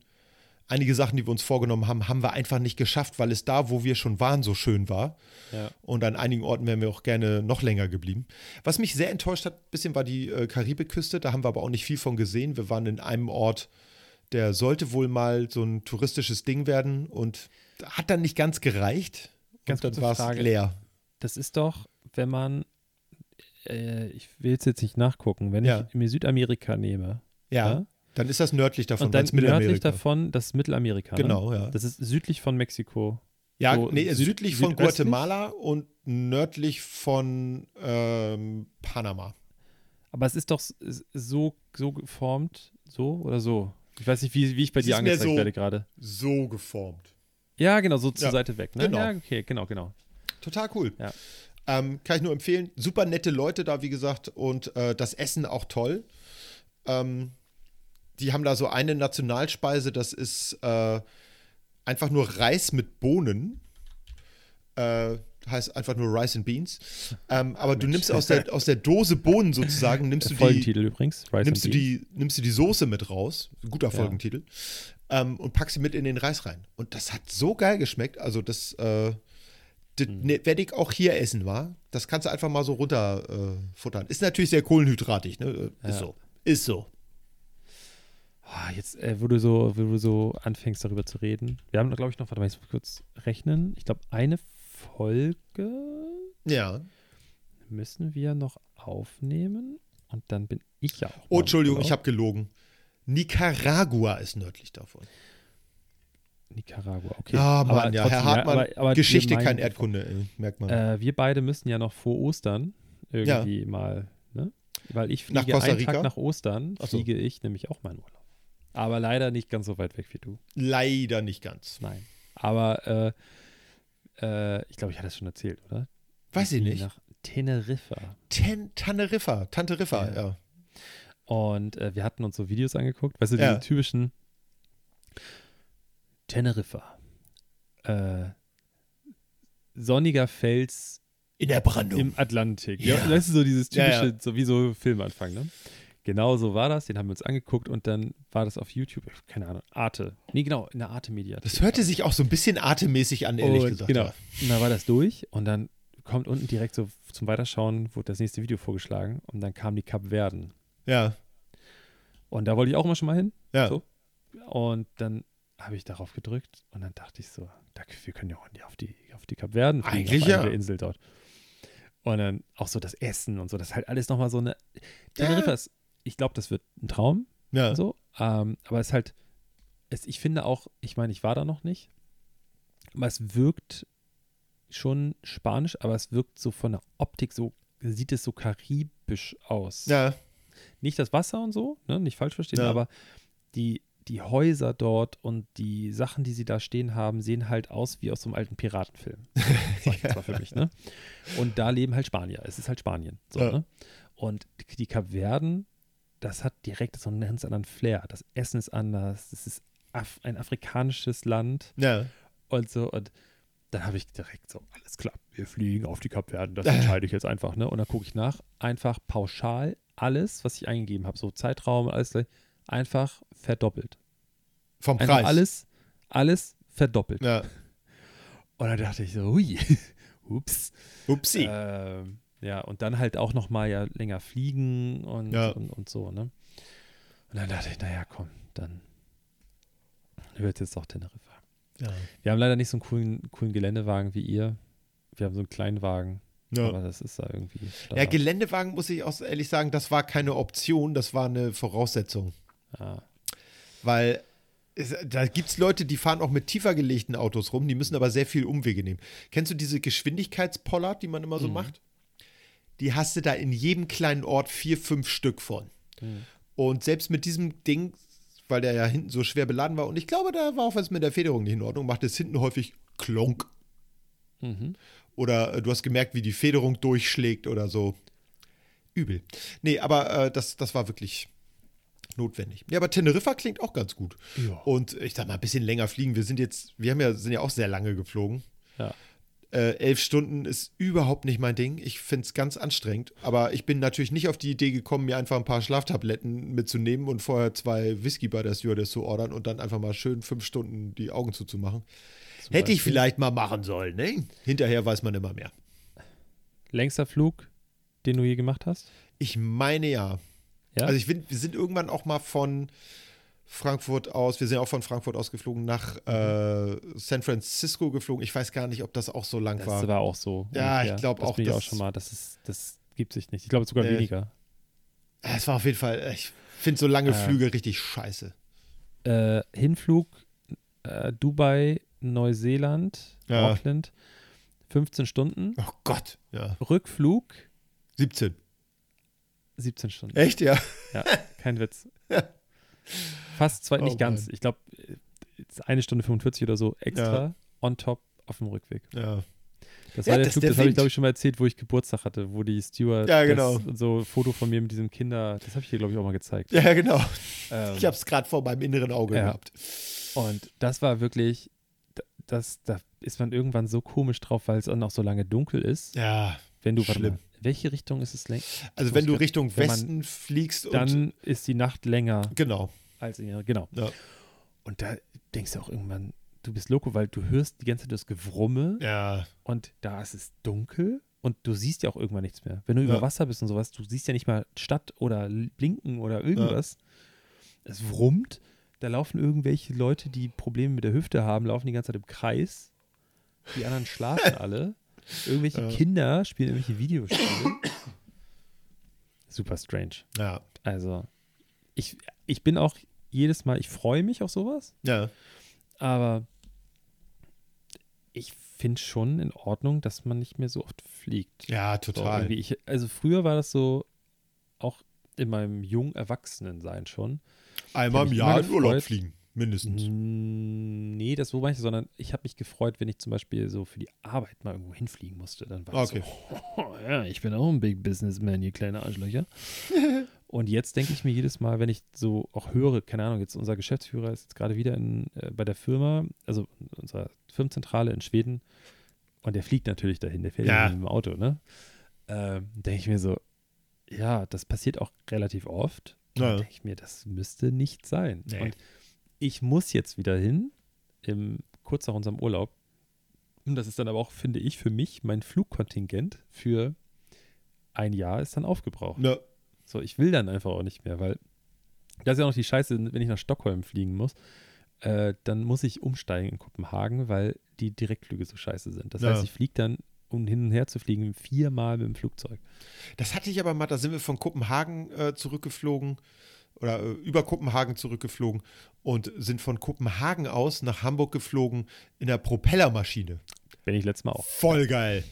einige Sachen, die wir uns vorgenommen haben, haben wir einfach nicht geschafft, weil es da, wo wir schon waren, so schön war.
Ja.
Und an einigen Orten wären wir auch gerne noch länger geblieben. Was mich sehr enttäuscht hat, ein bisschen war die äh, Karibikküste. Da haben wir aber auch nicht viel von gesehen. Wir waren in einem Ort, der sollte wohl mal so ein touristisches Ding werden und hat dann nicht ganz gereicht.
Ganz
und dann war es leer.
Das ist doch, wenn man, äh, ich will es jetzt nicht nachgucken, wenn
Ja.
ich mir Südamerika nehme
Ja,
Ja.
Dann ist das nördlich davon,
und dann nördlich davon das ist Mittelamerika. Ne?
Genau, ja.
Das ist südlich von Mexiko.
Ja,
so
nee,
süd-
südlich von? Guatemala und nördlich von ähm, Panama.
Aber es ist doch so, so geformt, so oder so. Ich weiß nicht, wie, wie ich bei
Es
dir angezeigt
so-
werde gerade.
So geformt.
Ja, genau, so zur
Ja,
Seite weg. Ne?
genau.
Ja, okay, genau, genau.
Total cool.
Ja.
Ähm, kann ich nur empfehlen. Super nette Leute da, wie gesagt, und äh, das Essen auch toll. Ähm, die haben da so eine Nationalspeise, das ist äh, einfach nur Reis mit Bohnen. Äh, heißt einfach nur Rice and Beans. Ähm, aber du nimmst aus der, aus der Dose Bohnen sozusagen, nimmst du die,
Folgentitel übrigens. Rice
nimmst du
Beans.
die, nimmst du die Soße mit raus, guter
Ja.
Folgentitel, ähm, und packst sie mit in den Reis rein. Und das hat so geil geschmeckt. Also das, äh, das
Hm.
ne, werde ich auch hier essen, war. Das kannst du einfach mal so runter äh, futtern. Ist natürlich sehr kohlenhydratig, ne? Äh, Ist
Ja.
so. Ist so.
Ah, jetzt, äh, wo, du so, wo du so anfängst, darüber zu reden. Wir haben, glaube ich, noch, warte mal, ich muss kurz rechnen. Ich glaube, eine Folge
Ja.
müssen wir noch aufnehmen. Und dann bin ich ja auch.
Oh, Entschuldigung, ich
Urlaub.
habe gelogen. Nicaragua ist nördlich davon.
Nicaragua, okay.
Ja,
Aber
Mann, ja,
trotzdem,
Herr Hartmann,
aber- aber wir
Geschichte, kein Erdkunde, ey, merkt man.
Äh, wir beide müssen ja noch vor Ostern irgendwie mal, ne? Weil ich
Nach
fliege
Costa
einen
Rica?
Tag nach Ostern,
Ach so.
fliege ich nämlich auch meinen Urlaub. Aber leider nicht ganz so weit weg wie du.
Leider nicht ganz.
Nein. Aber äh, äh, ich glaube, ich hatte das schon erzählt, oder?
Weiß ich
fliegen
nicht.
Nach Teneriffa.
Ten, Teneriffa, Tante Riffa,
Ja.
ja.
Und äh, wir hatten uns so Videos angeguckt, weißt du,
Ja.
diese typischen Teneriffa. Äh, sonniger Fels
In der Brandung.
im Atlantik.
Ja.
Ja. Das ist so dieses
Ja,
typische,
ja.
so wie so Filmanfang, ne? Genau so war das, den haben wir uns angeguckt und dann war das auf YouTube, keine Ahnung, Arte. Nee, genau, in der Arte-Mediathek.
Das hörte sich auch so ein bisschen atemmäßig an, ehrlich
und,
gesagt.
Genau.
Ja.
Und dann war das durch und dann kommt unten direkt so zum Weiterschauen, wurde das nächste Video vorgeschlagen und dann kamen die Kapverden.
ja.
Und da wollte ich auch immer schon mal hin.
Ja.
So. Und dann habe ich darauf gedrückt und dann dachte ich so, wir können ja auch auf die, auf die Kapverden fliegen,
Eigentlich
auf eine
ja.
der Insel dort. Und dann auch so das Essen und so, das ist halt alles nochmal so eine. Teneriffa ist, ich glaube, das wird ein Traum,
Ja.
so. Ähm, aber es ist halt, es, ich finde auch, ich meine, ich war da noch nicht, aber es wirkt schon spanisch, aber es wirkt so von der Optik so, sieht es so karibisch aus
ja.
nicht das Wasser und so, ne, nicht falsch verstehen,
Ja.
aber die, die Häuser dort und die Sachen, die sie da stehen haben, sehen halt aus wie aus so einem alten Piratenfilm. Sag ich jetzt mal für mich, ne? Und da leben halt Spanier. Es ist halt Spanien. So,
Ja.
ne? Und die Kapverden, das hat direkt so einen ganz anderen Flair. Das Essen ist anders. Es ist Af ein afrikanisches Land
Ja.
und so. Und dann habe ich direkt so, alles klar, wir fliegen auf die Kapverden, das entscheide ich jetzt einfach, ne? Und dann gucke ich nach, einfach pauschal alles, was ich eingegeben habe, so Zeitraum, alles gleich, einfach verdoppelt.
Vom
Einfach
Preis.
alles, alles verdoppelt.
Ja.
Und dann dachte ich so, hui, ups.
Upsi.
Ähm, ja, und dann halt auch noch mal ja länger fliegen und,
Ja.
und, und so, ne? Und dann dachte ich, naja, komm, dann wird jetzt doch Teneriffa.
ja.
Wir haben leider nicht so einen coolen, coolen Geländewagen wie ihr. Wir haben so einen kleinen Wagen,
Ja.
aber das ist da irgendwie.
ja,
Standard.
Geländewagen muss ich auch ehrlich sagen, das war keine Option, das war eine Voraussetzung.
ja.
Weil es, da gibt es Leute, die fahren auch mit tiefer gelegten Autos rum, die müssen aber sehr viel Umwege nehmen. Kennst du diese Geschwindigkeitspollard, die man immer so
Mhm.
macht? Die hast du da in jedem kleinen Ort vier, fünf Stück von.
Mhm.
Und selbst mit diesem Ding, weil der ja hinten so schwer beladen war, und ich glaube, da war auch was mit der Federung nicht in Ordnung, macht es hinten häufig klonk.
Mhm.
Oder äh, du hast gemerkt, wie die Federung durchschlägt oder so. Übel. Nee, aber äh, das, das war wirklich notwendig. Ja, aber Teneriffa klingt auch ganz gut.
Ja.
Und ich sag mal, ein bisschen länger fliegen. Wir sind jetzt, wir haben ja, sind ja auch sehr lange geflogen.
Ja.
Äh, elf Stunden ist überhaupt nicht mein Ding. Ich finde es ganz anstrengend. Aber ich bin natürlich nicht auf die Idee gekommen, mir einfach ein paar Schlaftabletten mitzunehmen und vorher zwei Whisky bei der Stewardess zu ordern und dann einfach mal schön fünf Stunden die Augen zuzumachen.
Zum
Hätte ich
Beispiel.
vielleicht mal machen sollen, ne? Hinterher weiß man immer mehr.
Längster Flug, den du je gemacht hast?
Ich meine ja.
Ja.
Also ich finde, wir sind irgendwann auch mal von Frankfurt aus, wir sind auch von Frankfurt aus geflogen, nach äh, San Francisco geflogen. Ich weiß gar nicht, ob das auch so lang
das
war.
war auch so.
Ja,
ungefähr.
ich glaub
das
auch,
Bin ich auch
das-
schon mal. Das, ist, das gibt sich nicht. Ich glaube sogar
Nee.
weniger.
Es war auf jeden Fall, ich finde so lange
Äh.
Flüge richtig scheiße.
Äh, Hinflug äh, Dubai, Neuseeland,
Ja.
Auckland, 15 Stunden.
Oh Gott, ja.
Rückflug
17.
17 Stunden.
Echt, ja?
Ja, kein Witz. Fast zwei,
Oh
nicht ganz.
Mann.
Ich glaube, eine Stunde 45 oder so extra on top auf dem Rückweg.
Ja.
Das
Ja,
war der
das-
Flug, das habe ich, glaube ich, schon mal erzählt, wo ich Geburtstag hatte, wo die Steward
Ja, genau.
das, so ein Foto von mir mit diesem Kinder, das habe ich dir, glaube ich, auch mal gezeigt.
Ja, genau.
Ähm,
Ich habe es gerade vor meinem inneren Auge
Ja.
gehabt.
Und das war wirklich, das, da ist man irgendwann so komisch drauf, weil es dann auch so lange dunkel ist.
Ja.
Wenn du, warte
schlimm.
mal, welche Richtung ist es längst?
Also wenn du Richtung
wenn
Westen fliegst und
Dann ist die Nacht länger
genau.
als in genau.
Ja.
Und da denkst du auch irgendwann, du bist loco, weil du hörst die ganze Zeit das Gewrumme
Ja.
und da ist es dunkel und du siehst ja auch irgendwann nichts mehr. Wenn du über
Ja.
Wasser bist und sowas, du siehst ja nicht mal Stadt oder Blinken oder irgendwas. Es wurmt, da laufen irgendwelche Leute, die Probleme mit der Hüfte haben, laufen die ganze Zeit im Kreis. Die anderen schlafen alle. Irgendwelche
Ja.
Kinder spielen irgendwelche Videospiele. Super strange.
Ja.
Also, ich, ich bin auch jedes Mal, ich freue mich auf sowas,
Ja.
aber ich finde schon in Ordnung, dass man nicht mehr so oft fliegt.
Ja,
So,
total.
irgendwie ich, also früher war das so, auch in meinem jungen Erwachsenensein schon.
Einmal im Jahr in Urlaub fliegen. Mindestens.
Nee, das so meine ich, sondern ich habe mich gefreut, wenn ich zum Beispiel so für die Arbeit mal irgendwo hinfliegen musste. Dann war
Okay.
ich so, oh, ja, ich bin auch ein Big Businessman, ihr kleine Arschlöcher. Und jetzt denke ich mir jedes Mal, wenn ich so auch höre, keine Ahnung, jetzt unser Geschäftsführer ist jetzt gerade wieder in, äh, bei der Firma, also unserer Firmenzentrale in Schweden, und der fliegt natürlich dahin, der fährt
Ja.
mit dem Auto, ne? Ähm, denke ich mir so, ja, das passiert auch relativ oft.
Ja.
denke ich mir, das müsste nicht sein.
Nee.
Und ich muss jetzt wieder hin, im, kurz nach unserem Urlaub. Und das ist dann aber auch, finde ich, für mich mein Flugkontingent für ein Jahr ist dann aufgebraucht.
Ja.
So, ich will dann einfach auch nicht mehr, weil das ist ja auch noch die Scheiße, wenn ich nach Stockholm fliegen muss, äh, dann muss ich umsteigen in Kopenhagen, weil die Direktflüge so scheiße sind. Das
Ja.
heißt, ich fliege dann, um hin und her zu fliegen, viermal mit dem Flugzeug.
Das hatte ich aber mal, da sind wir von Kopenhagen äh, zurückgeflogen oder äh, über Kopenhagen zurückgeflogen und sind von Kopenhagen aus nach Hamburg geflogen in der Propellermaschine.
Bin ich letztes Mal auch.
Voll geil.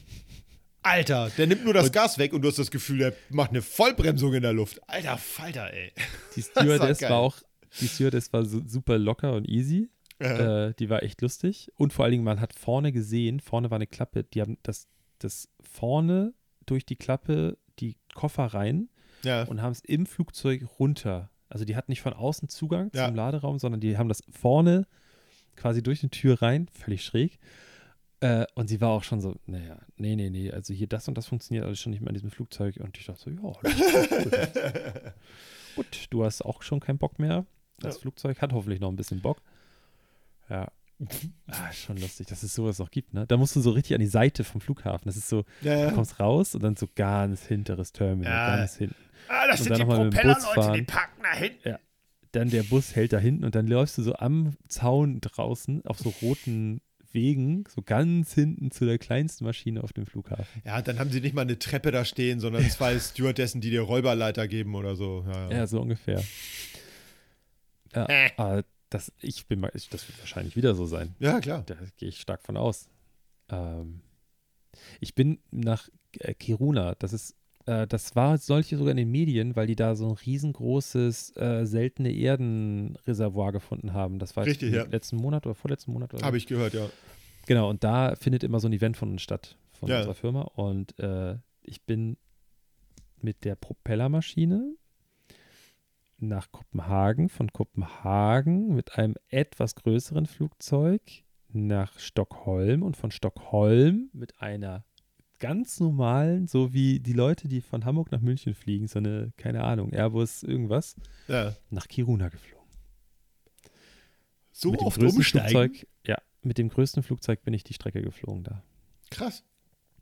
Alter, der nimmt nur das Gas weg und du hast das Gefühl, der macht eine Vollbremsung in der Luft. Alter Falter, ey.
Die
war
Stewardess
geil.
war auch, die Stewardess war super locker und easy. Äh, die war echt lustig. Und vor allen Dingen, man hat vorne gesehen, vorne war eine Klappe, die haben das, das vorne durch die Klappe die Koffer rein
ja.
und haben es im Flugzeug runter. Also die hatten nicht von außen Zugang
Ja.
zum Laderaum, sondern die haben das vorne quasi durch eine Tür rein, völlig schräg. Äh, und sie war auch schon so, naja, nee, nee, nee, also hier das und das funktioniert alles schon nicht mehr in diesem Flugzeug. Und ich dachte so, ja, gut. gut, du hast auch schon keinen Bock mehr. Das
Ja.
Flugzeug hat hoffentlich noch ein bisschen Bock. Ja. Ah, schon lustig, dass es sowas noch gibt, ne? Da musst du so richtig an die Seite vom Flughafen. Das ist so,
ja,
du
ja.
kommst raus und dann so ganz hinteres Terminal, ganz hinten.
Ah, das
Und
sind
dann
die
Bus
Propellerleute, die packen da hinten.
dann der Bus hält da hinten und dann läufst du so am Zaun draußen auf so roten Wegen, so ganz hinten zu der kleinsten Maschine auf dem Flughafen.
Ja, dann haben sie nicht mal eine Treppe da stehen, sondern zwei Stewardessen, die dir Räuberleiter geben oder so. Ja,
Ja,
ja.
so ungefähr. Ja,
Äh.
aber das, ich bin mal, ich, das wird wahrscheinlich wieder so sein.
ja klar.
Da gehe ich stark von aus. Ähm, ich bin nach äh, Kiruna, das ist, äh, das war solche sogar in den Medien, weil die da so ein riesengroßes äh, seltene Erdenreservoir gefunden haben. Das war
Richtig, ja.
letzten Monat oder vorletzten Monat oder so.
Habe ich gehört, ja.
Genau, und da findet immer so ein Event von uns statt, von
Ja.
unserer Firma. Und äh, ich bin mit der Propellermaschine nach Kopenhagen, von Kopenhagen mit einem etwas größeren Flugzeug nach Stockholm und von Stockholm mit einer ganz normalen, so wie die Leute, die von Hamburg nach München fliegen, so eine, keine Ahnung, Airbus, irgendwas,
Ja.
nach Kiruna geflogen.
So
mit dem
oft umsteigen.
Flugzeug, ja, mit dem größten Flugzeug bin ich die Strecke geflogen da.
Krass.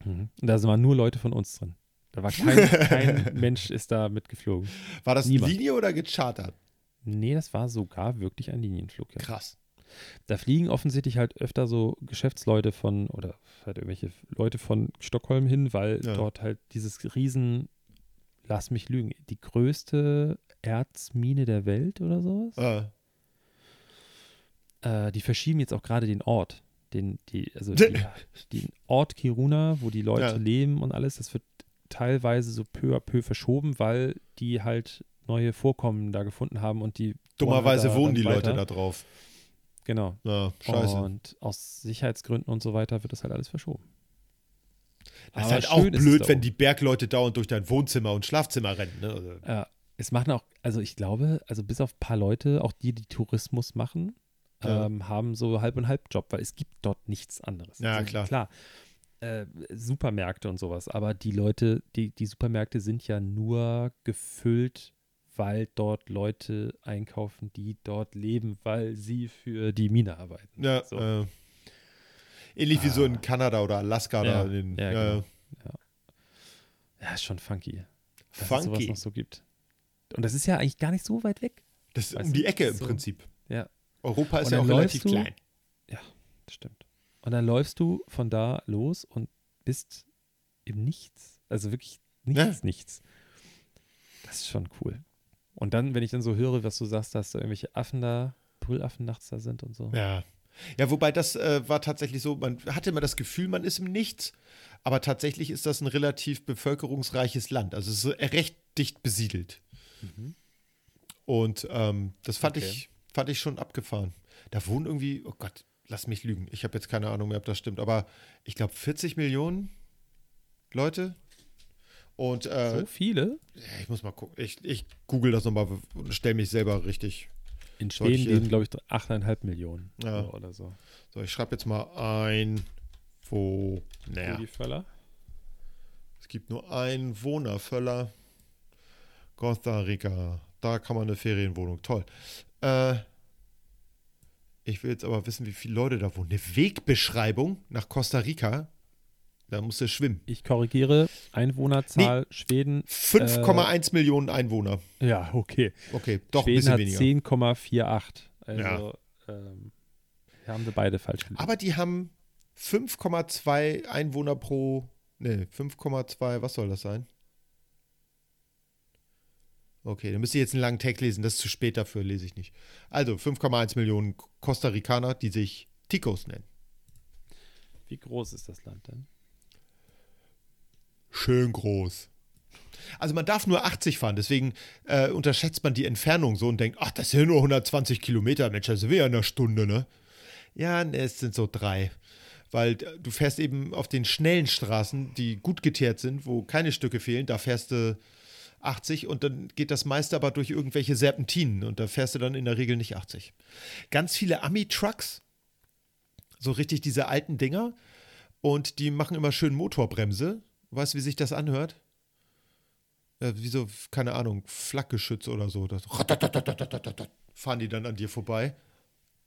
Und da waren nur Leute von uns drin. Da war kein, kein Mensch ist da mitgeflogen.
War das
Niemand.
Linie oder gechartert?
Nee, das war sogar wirklich ein Linienflug. Ja.
Krass.
Da fliegen offensichtlich halt öfter so Geschäftsleute von oder halt irgendwelche Leute von Stockholm hin, weil
Ja.
dort halt dieses Riesen, lass mich lügen, die größte Erzmine der Welt oder sowas.
Äh,
Äh, die verschieben jetzt auch gerade den Ort. Den, die, also die, den Ort Kiruna, wo die Leute
Ja.
leben und alles, das wird teilweise so peu à peu verschoben, weil die halt neue Vorkommen da gefunden haben und die
dummerweise wohnen die Leute
weiter.
da drauf.
Genau.
Ja, scheiße.
Und aus Sicherheitsgründen und so weiter wird das halt alles verschoben.
das ist halt auch
schön
blöd, wenn die Bergleute dauernd durch dein Wohnzimmer und Schlafzimmer rennen. Ne? Also,
Ja, es machen auch, also ich glaube, also bis auf ein paar Leute, auch die, die Tourismus machen,
Ja.
ähm, haben so halb und halb Job, weil es gibt dort nichts anderes.
Ja,
also,
klar.
Klar. Äh, Supermärkte und sowas, aber die Leute, die, die Supermärkte sind ja nur gefüllt, weil dort Leute einkaufen, die dort leben, weil sie für die Mine arbeiten.
ja,
so.
äh, ähnlich wie so
Ah.
in Kanada oder Alaska.
Ja,
da in
ja,
ja,
genau. Ja, ist schon funky. Dass es sowas
Funky.
noch so gibt. Und das ist ja eigentlich gar nicht so weit weg.
Das ist
Weißt
um die Ecke im
so-
Prinzip.
Ja.
Europa ist ja auch relativ
du-
klein.
Das stimmt. Und dann läufst du von da los und bist im Nichts. Also wirklich nichts, nichts. Das ist schon cool. Und dann, wenn ich dann so höre, was du sagst, dass da irgendwelche Affen da, Brüllaffen nachts da sind und so.
Ja. Ja, wobei das äh, war tatsächlich so, man hatte immer das Gefühl, man ist im Nichts, aber tatsächlich ist das ein relativ bevölkerungsreiches Land. Also es ist recht dicht besiedelt. Und ähm, das fand,
Okay.
ich, fand ich schon abgefahren. Da wohnen irgendwie, oh Gott, lass mich lügen. Ich habe jetzt keine Ahnung mehr, ob das stimmt, aber ich glaube 40 Millionen Leute. Und äh,
So viele?
ich muss mal gucken. Ich, ich google das nochmal und stelle mich selber richtig.
In Schweden leben, glaube ich, 8,5 Millionen
Ja.
oder so.
So, ich schreibe jetzt mal ein, wo. Naja.
Rudi Völler.
Es gibt nur einen Wohnervöller. Costa Rica. Da kann man eine Ferienwohnung. Toll. Äh, ich will jetzt aber wissen, wie viele Leute da wohnen. Eine Wegbeschreibung nach Costa Rica. Da musst du schwimmen.
Ich korrigiere, Einwohnerzahl Schweden.
5,1 Millionen Einwohner.
Ja, okay.
Okay, doch
Schweden
ein
hat
bisschen weniger.
10,48. Also
Ja.
ähm, haben wir beide falsch gelesen.
Aber die haben 5,2 Einwohner pro. Ne, 5,2, was soll das sein? Okay, dann müsst ihr jetzt einen langen Text lesen, das ist zu spät dafür, lese ich nicht. Also 5,1 Millionen Costa Ricaner, die sich Ticos nennen.
Wie groß ist das Land denn?
Schön groß. Also man darf nur 80 fahren, deswegen äh, unterschätzt man die Entfernung so und denkt, ach, das sind nur 120 Kilometer, Mensch, das wir ja in einer Stunde, ne? Ja, ne, es sind so drei. Weil äh, du fährst eben auf den schnellen Straßen, die gut geteert sind, wo keine Stücke fehlen, da fährst du 80 und dann geht das meiste aber durch irgendwelche Serpentinen und da fährst du dann in der Regel nicht 80. Ganz viele Ami-Trucks, so richtig diese alten Dinger und die machen immer schön Motorbremse. Weißt du, wie sich das anhört? Ja, wie so, keine Ahnung, Flakgeschütz oder so. Das fahren die dann an dir vorbei.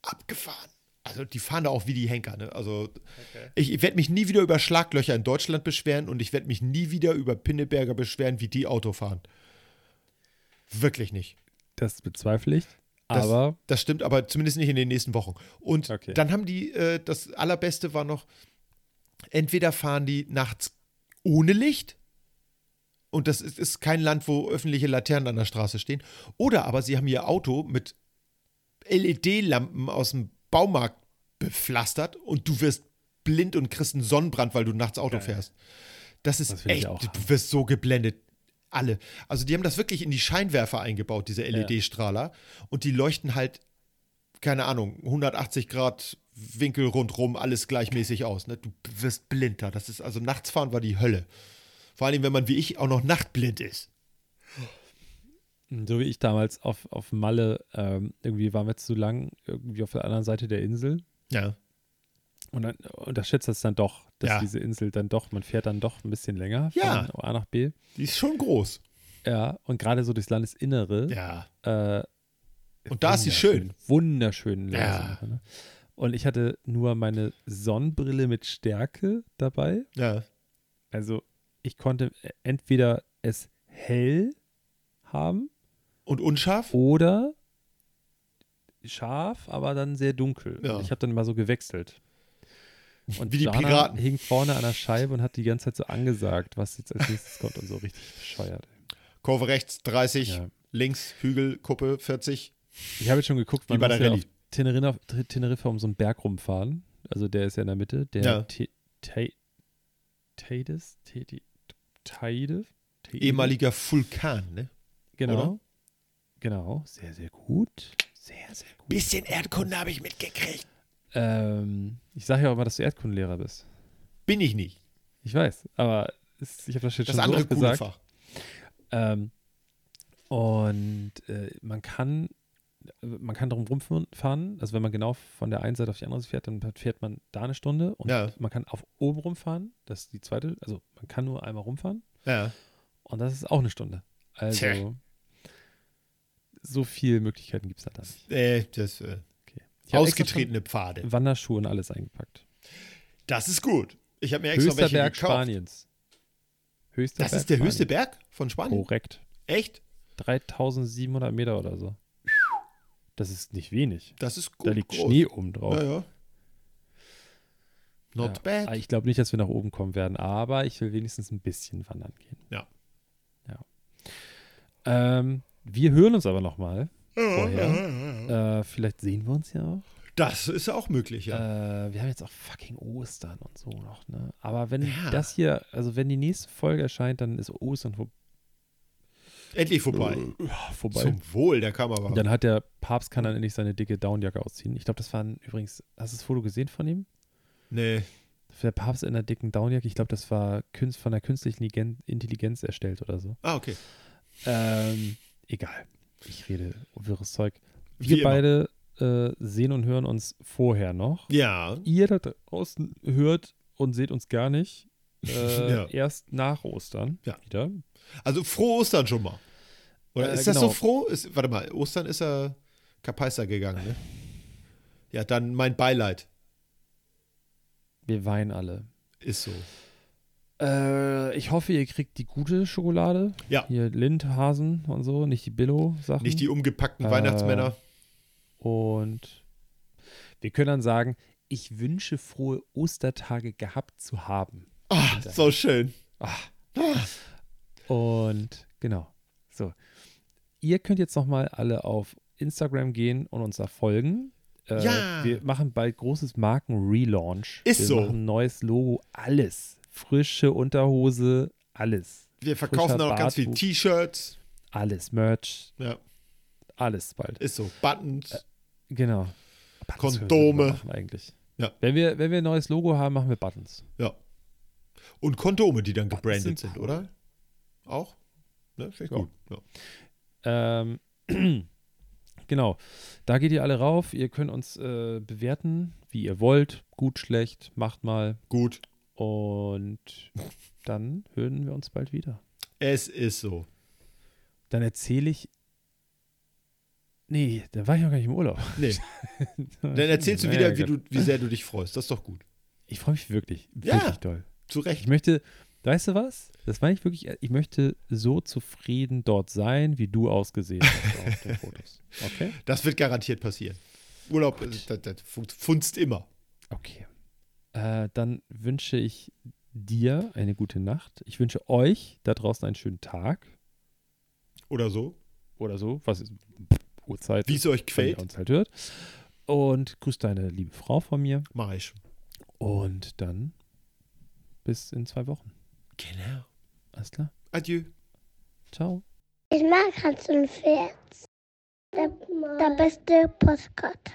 Abgefahren. Also die fahren da auch wie die Henker. Ne? Also ich, ich werde mich nie wieder über Schlaglöcher in Deutschland beschweren und ich werde mich nie wieder über Pinneberger beschweren, wie die Auto fahren. Wirklich nicht.
Das bezweifle ich.
Das,
Aber
das stimmt, aber zumindest nicht in den nächsten Wochen. Und
Okay.
dann haben die, äh, das Allerbeste war noch, entweder fahren die nachts ohne Licht, und das ist, ist kein Land, wo öffentliche Laternen an der Straße stehen, oder aber sie haben ihr Auto mit LED-Lampen aus dem Baumarkt bepflastert und du wirst blind und kriegst einen Sonnenbrand, weil du nachts Auto
Geil.
fährst. Das ist
Das
echt, du wirst so geblendet. Alle. Also die haben das wirklich in die Scheinwerfer eingebaut, diese LED-Strahler. Und die leuchten halt, keine Ahnung, 180 Grad Winkel rundrum, alles gleichmäßig aus. Ne? Du wirst blind da. Das ist, also nachts fahren war die Hölle. Vor allem, wenn man wie ich auch noch nachtblind ist.
so wie ich damals auf, auf Malle, ähm, irgendwie waren wir zu lang irgendwie auf der anderen Seite der Insel.
Ja.
Und dann unterschätzt das dann doch, dass
Ja.
diese Insel dann doch, man fährt dann doch ein bisschen länger
Ja.
von A nach B.
Die ist schon groß.
Ja, und gerade so durchs Landesinnere.
Ja.
Äh,
Und da ist sie schön.
Wunderschön.
Ja.
Ne? Und ich hatte nur meine Sonnenbrille mit Stärke dabei.
Ja.
Also ich konnte entweder es hell haben
Und unscharf?
oder scharf, aber dann sehr dunkel.
Ja.
Ich habe dann immer so gewechselt. Und
Wie die
Jana
Piraten.
hing vorne an der Scheibe und hat die ganze Zeit so angesagt, was jetzt als nächstes kommt und so richtig bescheuert.
Kurve rechts 30,
Ja.
links Hügel, Kuppe 40.
Ich habe jetzt schon geguckt,
Wie
man
bei der Rallye.
auf Teneriffa, Teneriffa um so einen Berg rumfahren. Also der ist ja in der Mitte. Der
Ja.
Te- Te- Teide?
Ehemaliger Vulkan, ne?
Genau.
oder?
Genau. Sehr, sehr gut. Sehr, sehr gut.
Bisschen Erdkunde habe ich mitgekriegt.
Ähm, ich sage ja auch immer, dass du Erdkundenlehrer bist.
Bin ich nicht.
Ich weiß, aber es, ich habe das
Das
schon so
andere
oft
coole
gesagt.
Fach.
Ähm, und äh, man kann man kann drum rumfahren, also wenn man genau von der einen Seite auf die andere fährt, dann fährt man da eine Stunde und
Ja.
man kann auf oben rumfahren, das ist die zweite, also man kann nur einmal rumfahren
Ja.
und das ist auch eine Stunde. Also
Tja.
so viele Möglichkeiten gibt es da dann.
Äh, das, äh,
Okay.
Ausgetretene Pfade.
Wanderschuhe und alles eingepackt.
Das ist gut. Ich habe mir extra
Höchster
welche
Berg
gekauft.
Spaniens. Höchster
Das
Berg
ist der höchste
Spaniens.
Berg von Spanien?
Korrekt.
Echt?
3700 Meter oder so. Das ist nicht wenig.
Das ist gut.
Da liegt
groß.
Schnee oben drauf.
Ja, ja. Not
Ja.
bad.
Ich glaube nicht, dass wir nach oben kommen werden, aber ich will wenigstens ein bisschen wandern gehen.
Ja.
Ja. Ähm, wir hören uns aber nochmal vorher. Äh, vielleicht sehen wir uns ja auch.
Das ist auch möglich, ja.
Äh, wir haben jetzt auch fucking Ostern und so noch, ne? Aber wenn
Ja.
das hier, also wenn die nächste Folge erscheint, dann ist Ostern vor,
Endlich vorbei.
Ja, vorbei.
Zum Wohl, der kam aber.
Und dann hat der Papst kann dann endlich seine dicke Downjacke ausziehen. Ich glaube, das waren übrigens, hast du das Foto gesehen von ihm?
nee.
Der Papst in der dicken Downjacke, ich glaube, das war von der künstlichen Ligen- Intelligenz erstellt oder so.
Ah, okay.
Ähm, egal. Ich rede wirres Zeug. Wir beide äh, sehen und hören uns vorher noch.
Ja.
Ihr da draußen hört und seht uns gar nicht. Äh,
Ja.
Erst nach Ostern
Ja.
wieder.
Also frohe Ostern schon mal. Oder
Äh,
ist das
genau.
so froh? Ist, warte mal, Ostern ist er Kapaister gegangen, ne? Ja, dann mein Beileid.
Wir weinen alle.
Ist so.
Äh, ich hoffe, ihr kriegt die gute Schokolade.
Ja.
Hier Lindhasen und so, nicht die Billo-Sachen.
Nicht die umgepackten
Äh,
Weihnachtsmänner.
Und wir können dann sagen, ich wünsche frohe Ostertage gehabt zu haben.
Ah, so schön.
Ah. Und genau. So. Ihr könnt jetzt nochmal alle auf Instagram gehen und uns da folgen. Äh,
Ja.
Wir machen bald großes Marken-Relaunch.
Ist
wir
so.
machen ein neues Logo, alles. Frische Unterhose, alles.
Wir verkaufen auch ganz viel. T-Shirts.
Alles. Merch,
Ja,
alles bald.
ist so. Buttons.
Genau. Buttons
Kondome.
wir Machen eigentlich.
Ja.
Wenn wir, wenn wir ein neues Logo haben, machen wir Buttons.
Ja. Und Kondome, die dann gebrandet
sind
sind, oder? Auch? Ne, finde ich
Ja.
gut. Ja.
Ähm, genau. Da geht ihr alle rauf. Ihr könnt uns äh, bewerten, wie ihr wollt. Gut, schlecht, macht mal.
Gut.
Und dann hören wir uns bald wieder.
Es ist so.
Dann erzähle ich. Nee, da war ich noch gar nicht im Urlaub.
Nee. Dann erzählst du wieder, wie, du, wie sehr du dich freust. Das ist doch gut.
Ich freue mich wirklich,
Ja.
wirklich doll.
Zu
Ich
Recht.
möchte, weißt du was? Das meine ich wirklich, ich möchte so zufrieden dort sein, wie du ausgesehen hast auf den Fotos. Okay?
Das wird garantiert passieren. Urlaub, äh, das, das fun- funzt immer.
Okay. Äh, dann wünsche ich dir eine gute Nacht. Ich wünsche euch da draußen einen schönen Tag
Oder so.
oder so. Was ist Uhrzeit?
Wie es euch gefällt.
uns halt hört. Und grüß deine liebe Frau von mir.
Mach ich.
Und dann bis in zwei Wochen.
Genau.
Alles klar?
Adieu.
Ciao.
Ich mag Hans und Pferd. Der, der beste Postkarte.